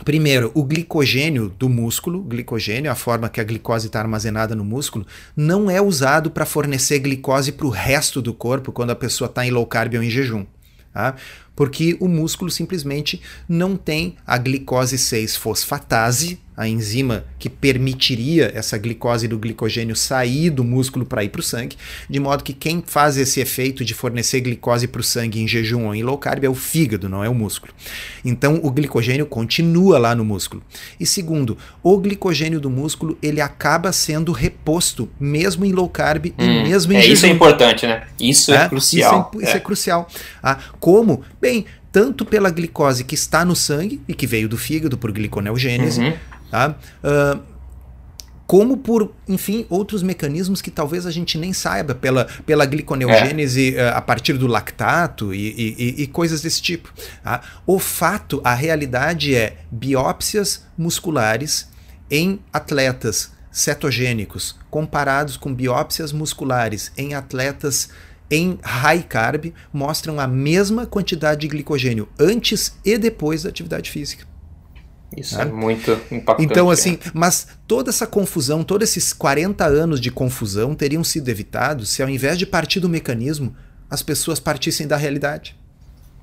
Primeiro, o glicogênio do músculo, glicogênio, a forma que a glicose está armazenada no músculo, não é usado para fornecer glicose para o resto do corpo quando a pessoa está em low carb ou em jejum. Tá? Porque o músculo simplesmente não tem a glicose 6-fosfatase, a enzima que permitiria essa glicose do glicogênio sair do músculo para ir para o sangue, de modo que quem faz esse efeito de fornecer glicose para o sangue em jejum ou em low carb é o fígado, não é o músculo. Então o glicogênio continua lá no músculo. E segundo, o glicogênio do músculo ele acaba sendo reposto mesmo em low carb hum, e mesmo em é, jejum. Isso é importante, né? Isso é, é crucial. Isso é, isso é. é crucial. Ah, como? Bem, tanto pela glicose que está no sangue e que veio do fígado por gliconeogênese, uhum. Tá? Uh, como por, enfim, outros mecanismos que talvez a gente nem saiba, pela, pela gliconeogênese é. uh, a partir do lactato e, e, e coisas desse tipo. Tá? O fato, a realidade é biópsias musculares em atletas cetogênicos comparados com biópsias musculares em atletas em high carb mostram a mesma quantidade de glicogênio antes e depois da atividade física. Isso né? é muito impactante. Então, assim, mas toda essa confusão, todos esses 40 anos de confusão teriam sido evitados se, ao invés de partir do mecanismo, as pessoas partissem da realidade.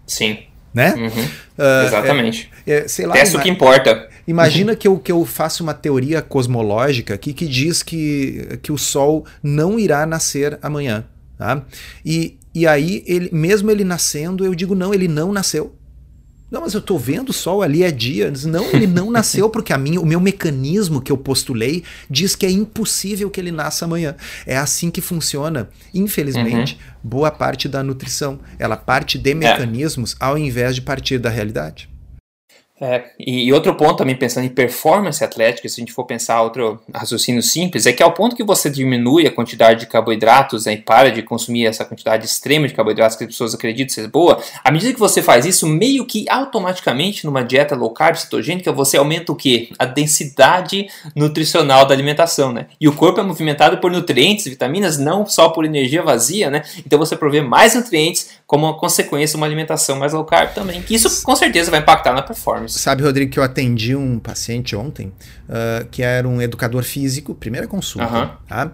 Sim. Né? Uhum. Uh, Exatamente. É, é, sei lá, Testa o que importa. Imagina que, eu, que eu faço uma teoria cosmológica aqui que diz que, que o Sol não irá nascer amanhã. Tá? E, e aí, ele, mesmo ele nascendo, eu digo, não, ele não nasceu. Não, mas eu estou vendo o sol ali é dia. Não, ele não nasceu porque a minha, o meu mecanismo que eu postulei diz que é impossível que ele nasça amanhã. É assim que funciona, infelizmente, uhum. boa parte da nutrição. Ela parte de é. mecanismos é. ao invés de partir da realidade. É, e, outro ponto também pensando em performance atlética, se a gente for pensar outro raciocínio simples, é que ao ponto que você diminui a quantidade de carboidratos né, e para de consumir essa quantidade extrema de carboidratos que as pessoas acreditam ser boa, à medida que você faz isso, meio que automaticamente numa dieta low carb cetogênica, você aumenta o que? A densidade nutricional da alimentação, né? E o corpo é movimentado por nutrientes, vitaminas, não só por energia vazia, né? Então você provê mais nutrientes como uma consequência uma alimentação mais low carb também, que isso com certeza vai impactar na performance. Sabe, Rodrigo, que eu atendi um paciente ontem uh, que era um educador físico, primeira consulta. Uhum. Tá?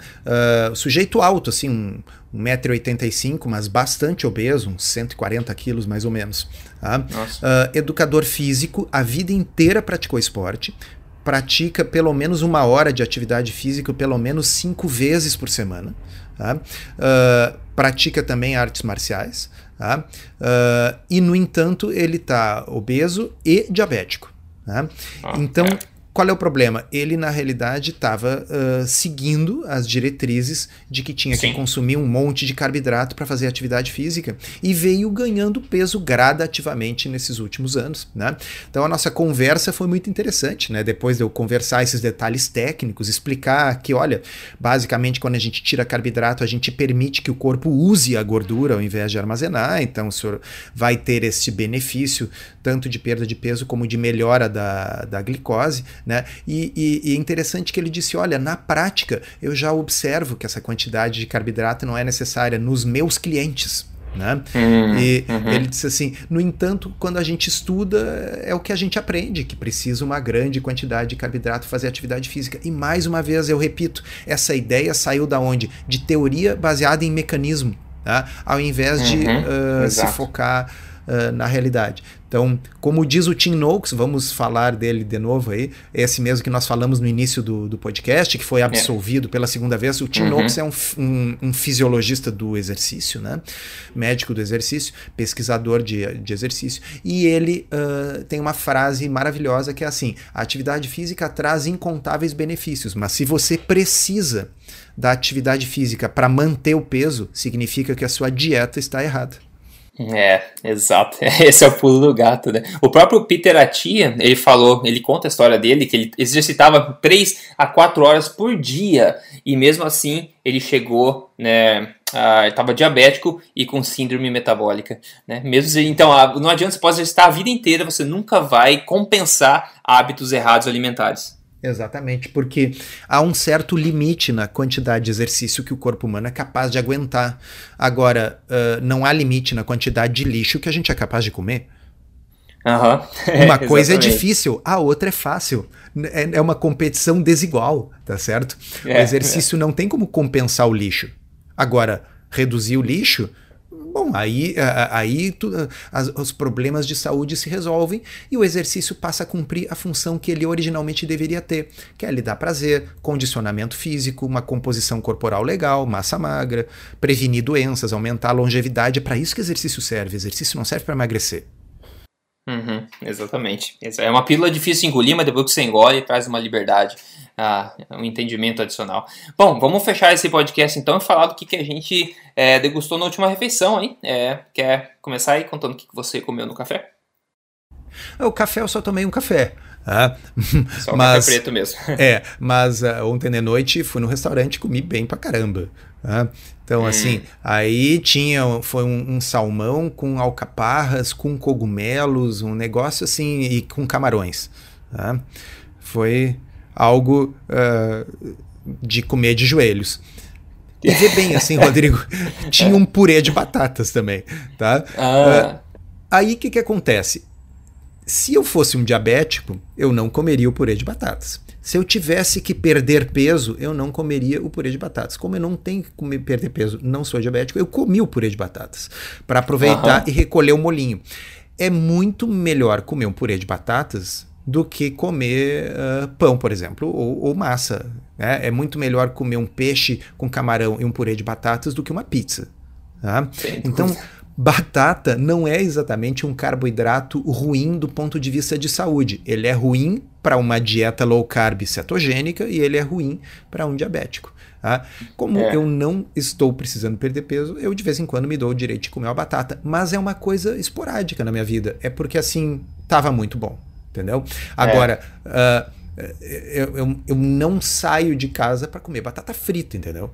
Uh, sujeito alto, assim, um, 1,85m, mas bastante obeso, uns 140 quilos mais ou menos. Tá? Uh, educador físico, a vida inteira praticou esporte, pratica pelo menos uma hora de atividade física, pelo menos cinco vezes por semana. Tá? Uh, pratica também artes marciais. Tá? Uh, e, no entanto, ele está obeso e diabético. Tá? Ah, então, é. Qual é o problema? Ele, na realidade, estava uh, seguindo as diretrizes de que tinha Sim. que consumir um monte de carboidrato para fazer atividade física e veio ganhando peso gradativamente nesses últimos anos. Né? Então, a nossa conversa foi muito interessante. Né? Depois de eu conversar esses detalhes técnicos, explicar que, olha, basicamente, quando a gente tira carboidrato, a gente permite que o corpo use a gordura ao invés de armazenar. Então, o senhor vai ter esse benefício tanto de perda de peso como de melhora da, da glicose. Né? E, e, e, é interessante que ele disse: olha, na prática, eu já observo que essa quantidade de carboidrato não é necessária nos meus clientes. Né? Uhum, e uhum. ele disse assim: no entanto, quando a gente estuda, é o que a gente aprende, que precisa uma grande quantidade de carboidrato fazer atividade física. E mais uma vez eu repito: essa ideia saiu da onde? De teoria baseada em mecanismo, tá? ao invés de uh, se focar uh, na realidade. Então, como diz o Tim Noakes, vamos falar dele de novo aí, esse mesmo que nós falamos no início do, do podcast, que foi é. absolvido é. pela segunda vez. O Tim uhum. Noakes é um, um, um, fisiologista do exercício, né? médico do exercício, pesquisador de, de exercício, e ele uh, tem uma frase maravilhosa que é assim: a atividade física traz incontáveis benefícios, mas se você precisa da atividade física para manter o peso, significa que a sua dieta está errada. É, exato. Esse é o pulo do gato, né? O próprio Peter Atia, ele falou, ele conta a história dele, que ele exercitava 3 a 4 horas por dia, e mesmo assim ele chegou, né, estava diabético e com síndrome metabólica, né? Mesmo então, não adianta você pode exercitar a vida inteira, você nunca vai compensar hábitos errados alimentares. Exatamente, porque há um certo limite na quantidade de exercício que o corpo humano é capaz de aguentar. Agora, uh, não há limite na quantidade de lixo que a gente é capaz de comer. Uhum. uma coisa é difícil, a outra é fácil. É, é uma competição desigual, tá certo? É, o exercício é. não tem como compensar o lixo. Agora, reduzir o lixo Bom, aí, aí tu, as, os problemas de saúde se resolvem e o exercício passa a cumprir a função que ele originalmente deveria ter, que é lhe dar prazer, condicionamento físico, uma composição corporal legal, massa magra, prevenir doenças, aumentar a longevidade. É para isso que exercício serve. Exercício não serve para emagrecer. Uhum, exatamente. É uma pílula difícil de engolir, mas depois que você engole, traz uma liberdade, uh, um entendimento adicional. Bom, vamos fechar esse podcast então e falar do que, que a gente é, degustou na última refeição, hein? É, quer começar aí contando o que, que você comeu no café? O café eu só tomei um café. Ah, só mas, café preto mesmo. é, mas uh, ontem de noite fui no restaurante e comi bem pra caramba. Ah, então, hum. assim, aí tinha, foi um, um, salmão com alcaparras, com cogumelos, um negócio assim, e com camarões. Tá? Foi algo uh, de comer de joelhos. E vê bem assim, Rodrigo, tinha um purê de batatas também, tá? Ah. Uh, aí o que, que acontece? Se eu fosse um diabético, eu não comeria o purê de batatas. Se eu tivesse que perder peso, eu não comeria o purê de batatas. Como eu não tenho que comer, perder peso, não sou diabético, eu comi o purê de batatas para aproveitar uhum. e recolher o molinho. É muito melhor comer um purê de batatas do que comer uh, pão, por exemplo, ou, ou massa. Né? É muito melhor comer um peixe com camarão e um purê de batatas do que uma pizza. Tá? Então, batata não é exatamente um carboidrato ruim do ponto de vista de saúde. Ele é ruim para uma dieta low carb cetogênica e ele é ruim para um diabético. Tá? Como é. eu não estou precisando perder peso, eu de vez em quando me dou o direito de comer uma batata, mas é uma coisa esporádica na minha vida. É porque assim estava muito bom, entendeu? Agora, é. uh, eu, eu, eu não saio de casa para comer batata frita, entendeu?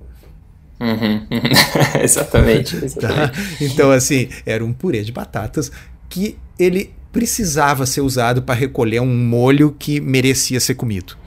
Uhum. exatamente. exatamente. Tá? Então, assim, era um purê de batatas que ele precisava ser usado para recolher um molho que merecia ser comido.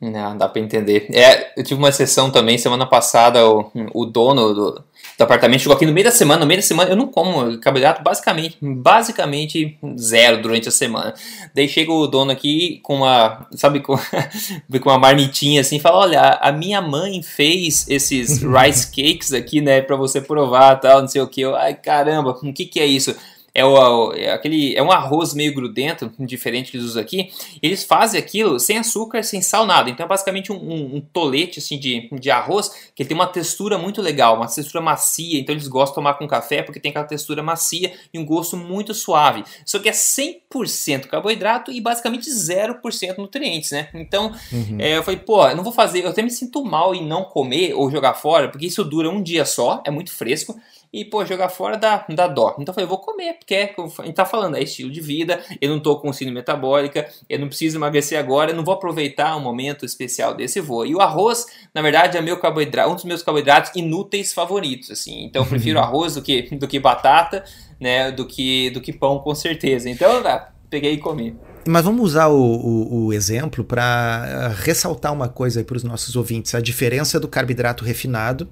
Não, dá para entender. É, eu tive uma sessão também semana passada, o, o dono do, do apartamento chegou aqui no meio da semana, no meio da semana eu não como carboidrato basicamente, basicamente zero durante a semana. Daí chega o dono aqui com uma, sabe, com, com uma marmitinha assim, fala, olha, a minha mãe fez esses rice cakes aqui, né, para você provar, tal, não sei o que. Eu, ai, caramba, o que que é isso? É, o, é, aquele, é um arroz meio grudento, diferente que eles usam aqui. Eles fazem aquilo sem açúcar, sem sal, nada. Então é basicamente um, um, um, tolete assim, de, de arroz que tem uma textura muito legal, uma textura macia. Então eles gostam de tomar com café porque tem aquela textura macia e um gosto muito suave. Só que é 100% carboidrato e basicamente 0% nutrientes, né? Então uhum. é, eu falei, pô, eu não vou fazer, eu até me sinto mal em não comer ou jogar fora, porque isso dura um dia só, é muito fresco. E, pô, jogar fora dá, dá dó. Então eu falei, vou comer, porque é, a gente tá falando, é estilo de vida, eu não tô com síndrome metabólica, eu não preciso emagrecer agora, eu não vou aproveitar um momento especial desse voo. E o arroz, na verdade, é meu carboidrato, um dos meus carboidratos inúteis favoritos, assim. Então eu prefiro arroz do que, do que batata, né, do que, do que pão, com certeza. Então, tá, peguei e comi. Mas vamos usar o, o, o exemplo para eh, ressaltar uma coisa para os nossos ouvintes: a diferença do carboidrato refinado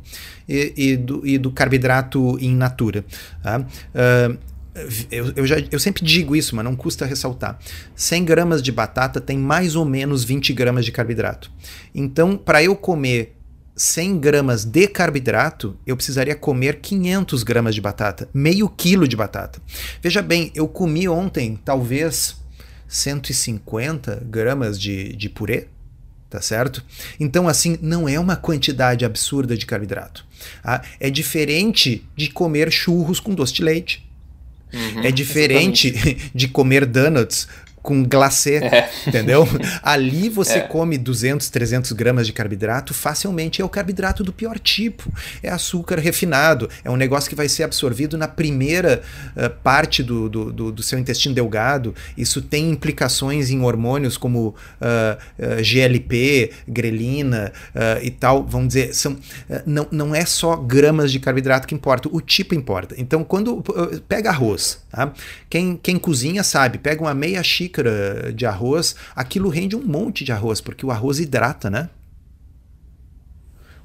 e, e, do, e do, carboidrato in natura. Tá? Uh, eu, eu, já, eu sempre digo isso, mas não custa ressaltar. 100 gramas de batata tem mais ou menos 20 gramas de carboidrato. Então, para eu comer 100 gramas de carboidrato, eu precisaria comer 500 gramas de batata, meio quilo de batata. Veja bem, eu comi ontem talvez 150 gramas de, de purê, tá certo? Então, assim, não é uma quantidade absurda de carboidrato. Tá? É diferente de comer churros com doce de leite. Uhum, é diferente exatamente. de comer donuts com glacê, é. entendeu? Ali você é. come 200, 300 gramas de carboidrato facilmente. É o carboidrato do pior tipo. É açúcar refinado. É um negócio que vai ser absorvido na primeira uh, parte do, do, do, do, seu intestino delgado. Isso tem implicações em hormônios como uh, uh, GLP, grelina e tal. Vamos dizer, são, não, não é só gramas de carboidrato que importa, o tipo importa. Então, quando pega arroz, tá? quem, quem cozinha sabe, pega uma meia xícara xícara de arroz, aquilo rende um monte de arroz, porque o arroz hidrata, né?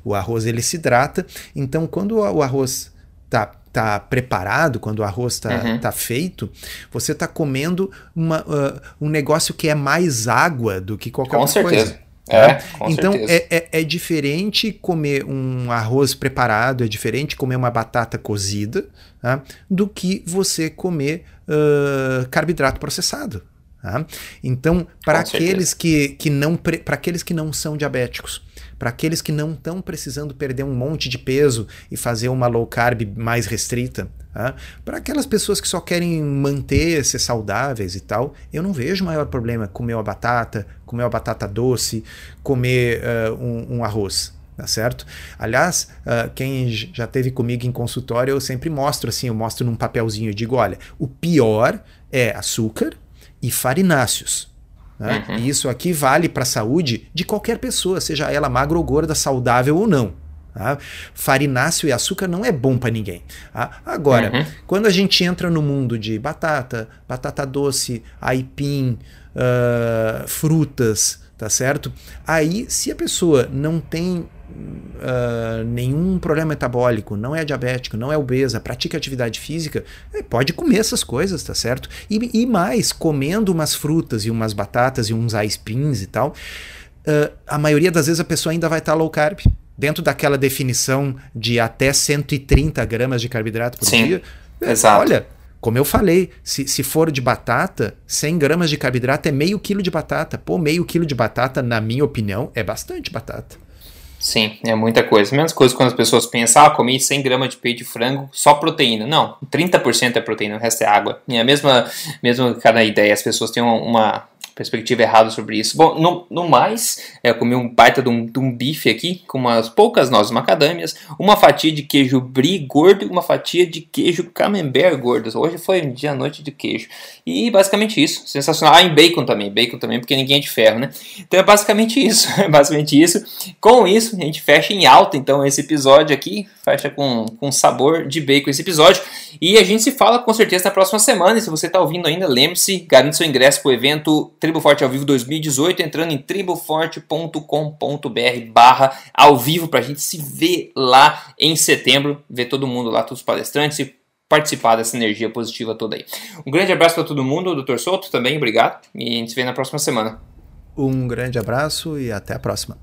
O arroz ele se hidrata, então quando o arroz tá, tá preparado, quando o arroz tá, uhum. tá feito, você tá comendo uma, uh, um negócio que é mais água do que qualquer Com outra certeza. coisa. É, então é, é, é, diferente comer um arroz preparado, é diferente comer uma batata cozida tá? do que você comer uh, carboidrato processado. Tá? Então, para aqueles que, que não para aqueles que não são diabéticos, para aqueles que não estão precisando perder um monte de peso e fazer uma low carb mais restrita, tá? para aquelas pessoas que só querem manter-se saudáveis e tal, eu não vejo maior problema comer uma batata, comer uma batata doce, comer uh, um, um arroz tá certo? Aliás, uh, quem já teve comigo em consultório, eu sempre mostro assim, eu mostro num papelzinho, eu digo, olha, o pior é açúcar, e farináceos. Né? Uhum. E isso aqui vale para a saúde de qualquer pessoa, seja ela magra ou gorda, saudável ou não. Tá? Farináceo e açúcar não é bom para ninguém. Tá? Agora, uhum. quando a gente entra no mundo de batata, batata doce, aipim, uh, frutas, tá certo? Aí, se a pessoa não tem uh, nenhum problema metabólico, não é diabético, não é obesa, pratica atividade física, é, pode comer essas coisas, tá certo? E, e, mais, comendo umas frutas e umas batatas e uns ice e tal, uh, a maioria das vezes a pessoa ainda vai estar tá low carb. Dentro daquela definição de até 130 gramas de carboidrato por Sim, dia. É, exato. Olha, como eu falei, se, se for de batata, 100 gramas de carboidrato é meio quilo de batata. Pô, meio quilo de batata, na minha opinião, é bastante batata. Sim, é muita coisa. Menos coisa quando as pessoas pensam, ah, comi 100 gramas de peito de frango, só proteína. Não, 30% é proteína, o resto é água. E a mesma, mesma cada ideia, as pessoas têm uma, perspectiva errada sobre isso. Bom, no, no mais, é, eu comi um baita de um, de um, bife aqui, com umas poucas nozes macadâmias, uma fatia de queijo brie gordo e uma fatia de queijo camembert gordo. Hoje foi um dia noite de queijo. E basicamente isso. Sensacional. Ah, em bacon também. Bacon também, porque ninguém é de ferro, né? Então é basicamente isso. É basicamente isso. Com isso, a gente fecha em alta, então, esse episódio aqui. Fecha com, com sabor de bacon esse episódio. E a gente se fala com certeza na próxima semana. E se você está ouvindo ainda, lembre-se, garante seu ingresso para o evento Tribo Forte ao Vivo 2018, entrando em triboforte.com.br barra ao vivo para a gente se ver lá em setembro, ver todo mundo lá, todos os palestrantes e participar dessa energia positiva toda aí. Um grande abraço para todo mundo, Dr. Souto também, obrigado, e a gente se vê na próxima semana. Um grande abraço e até a próxima.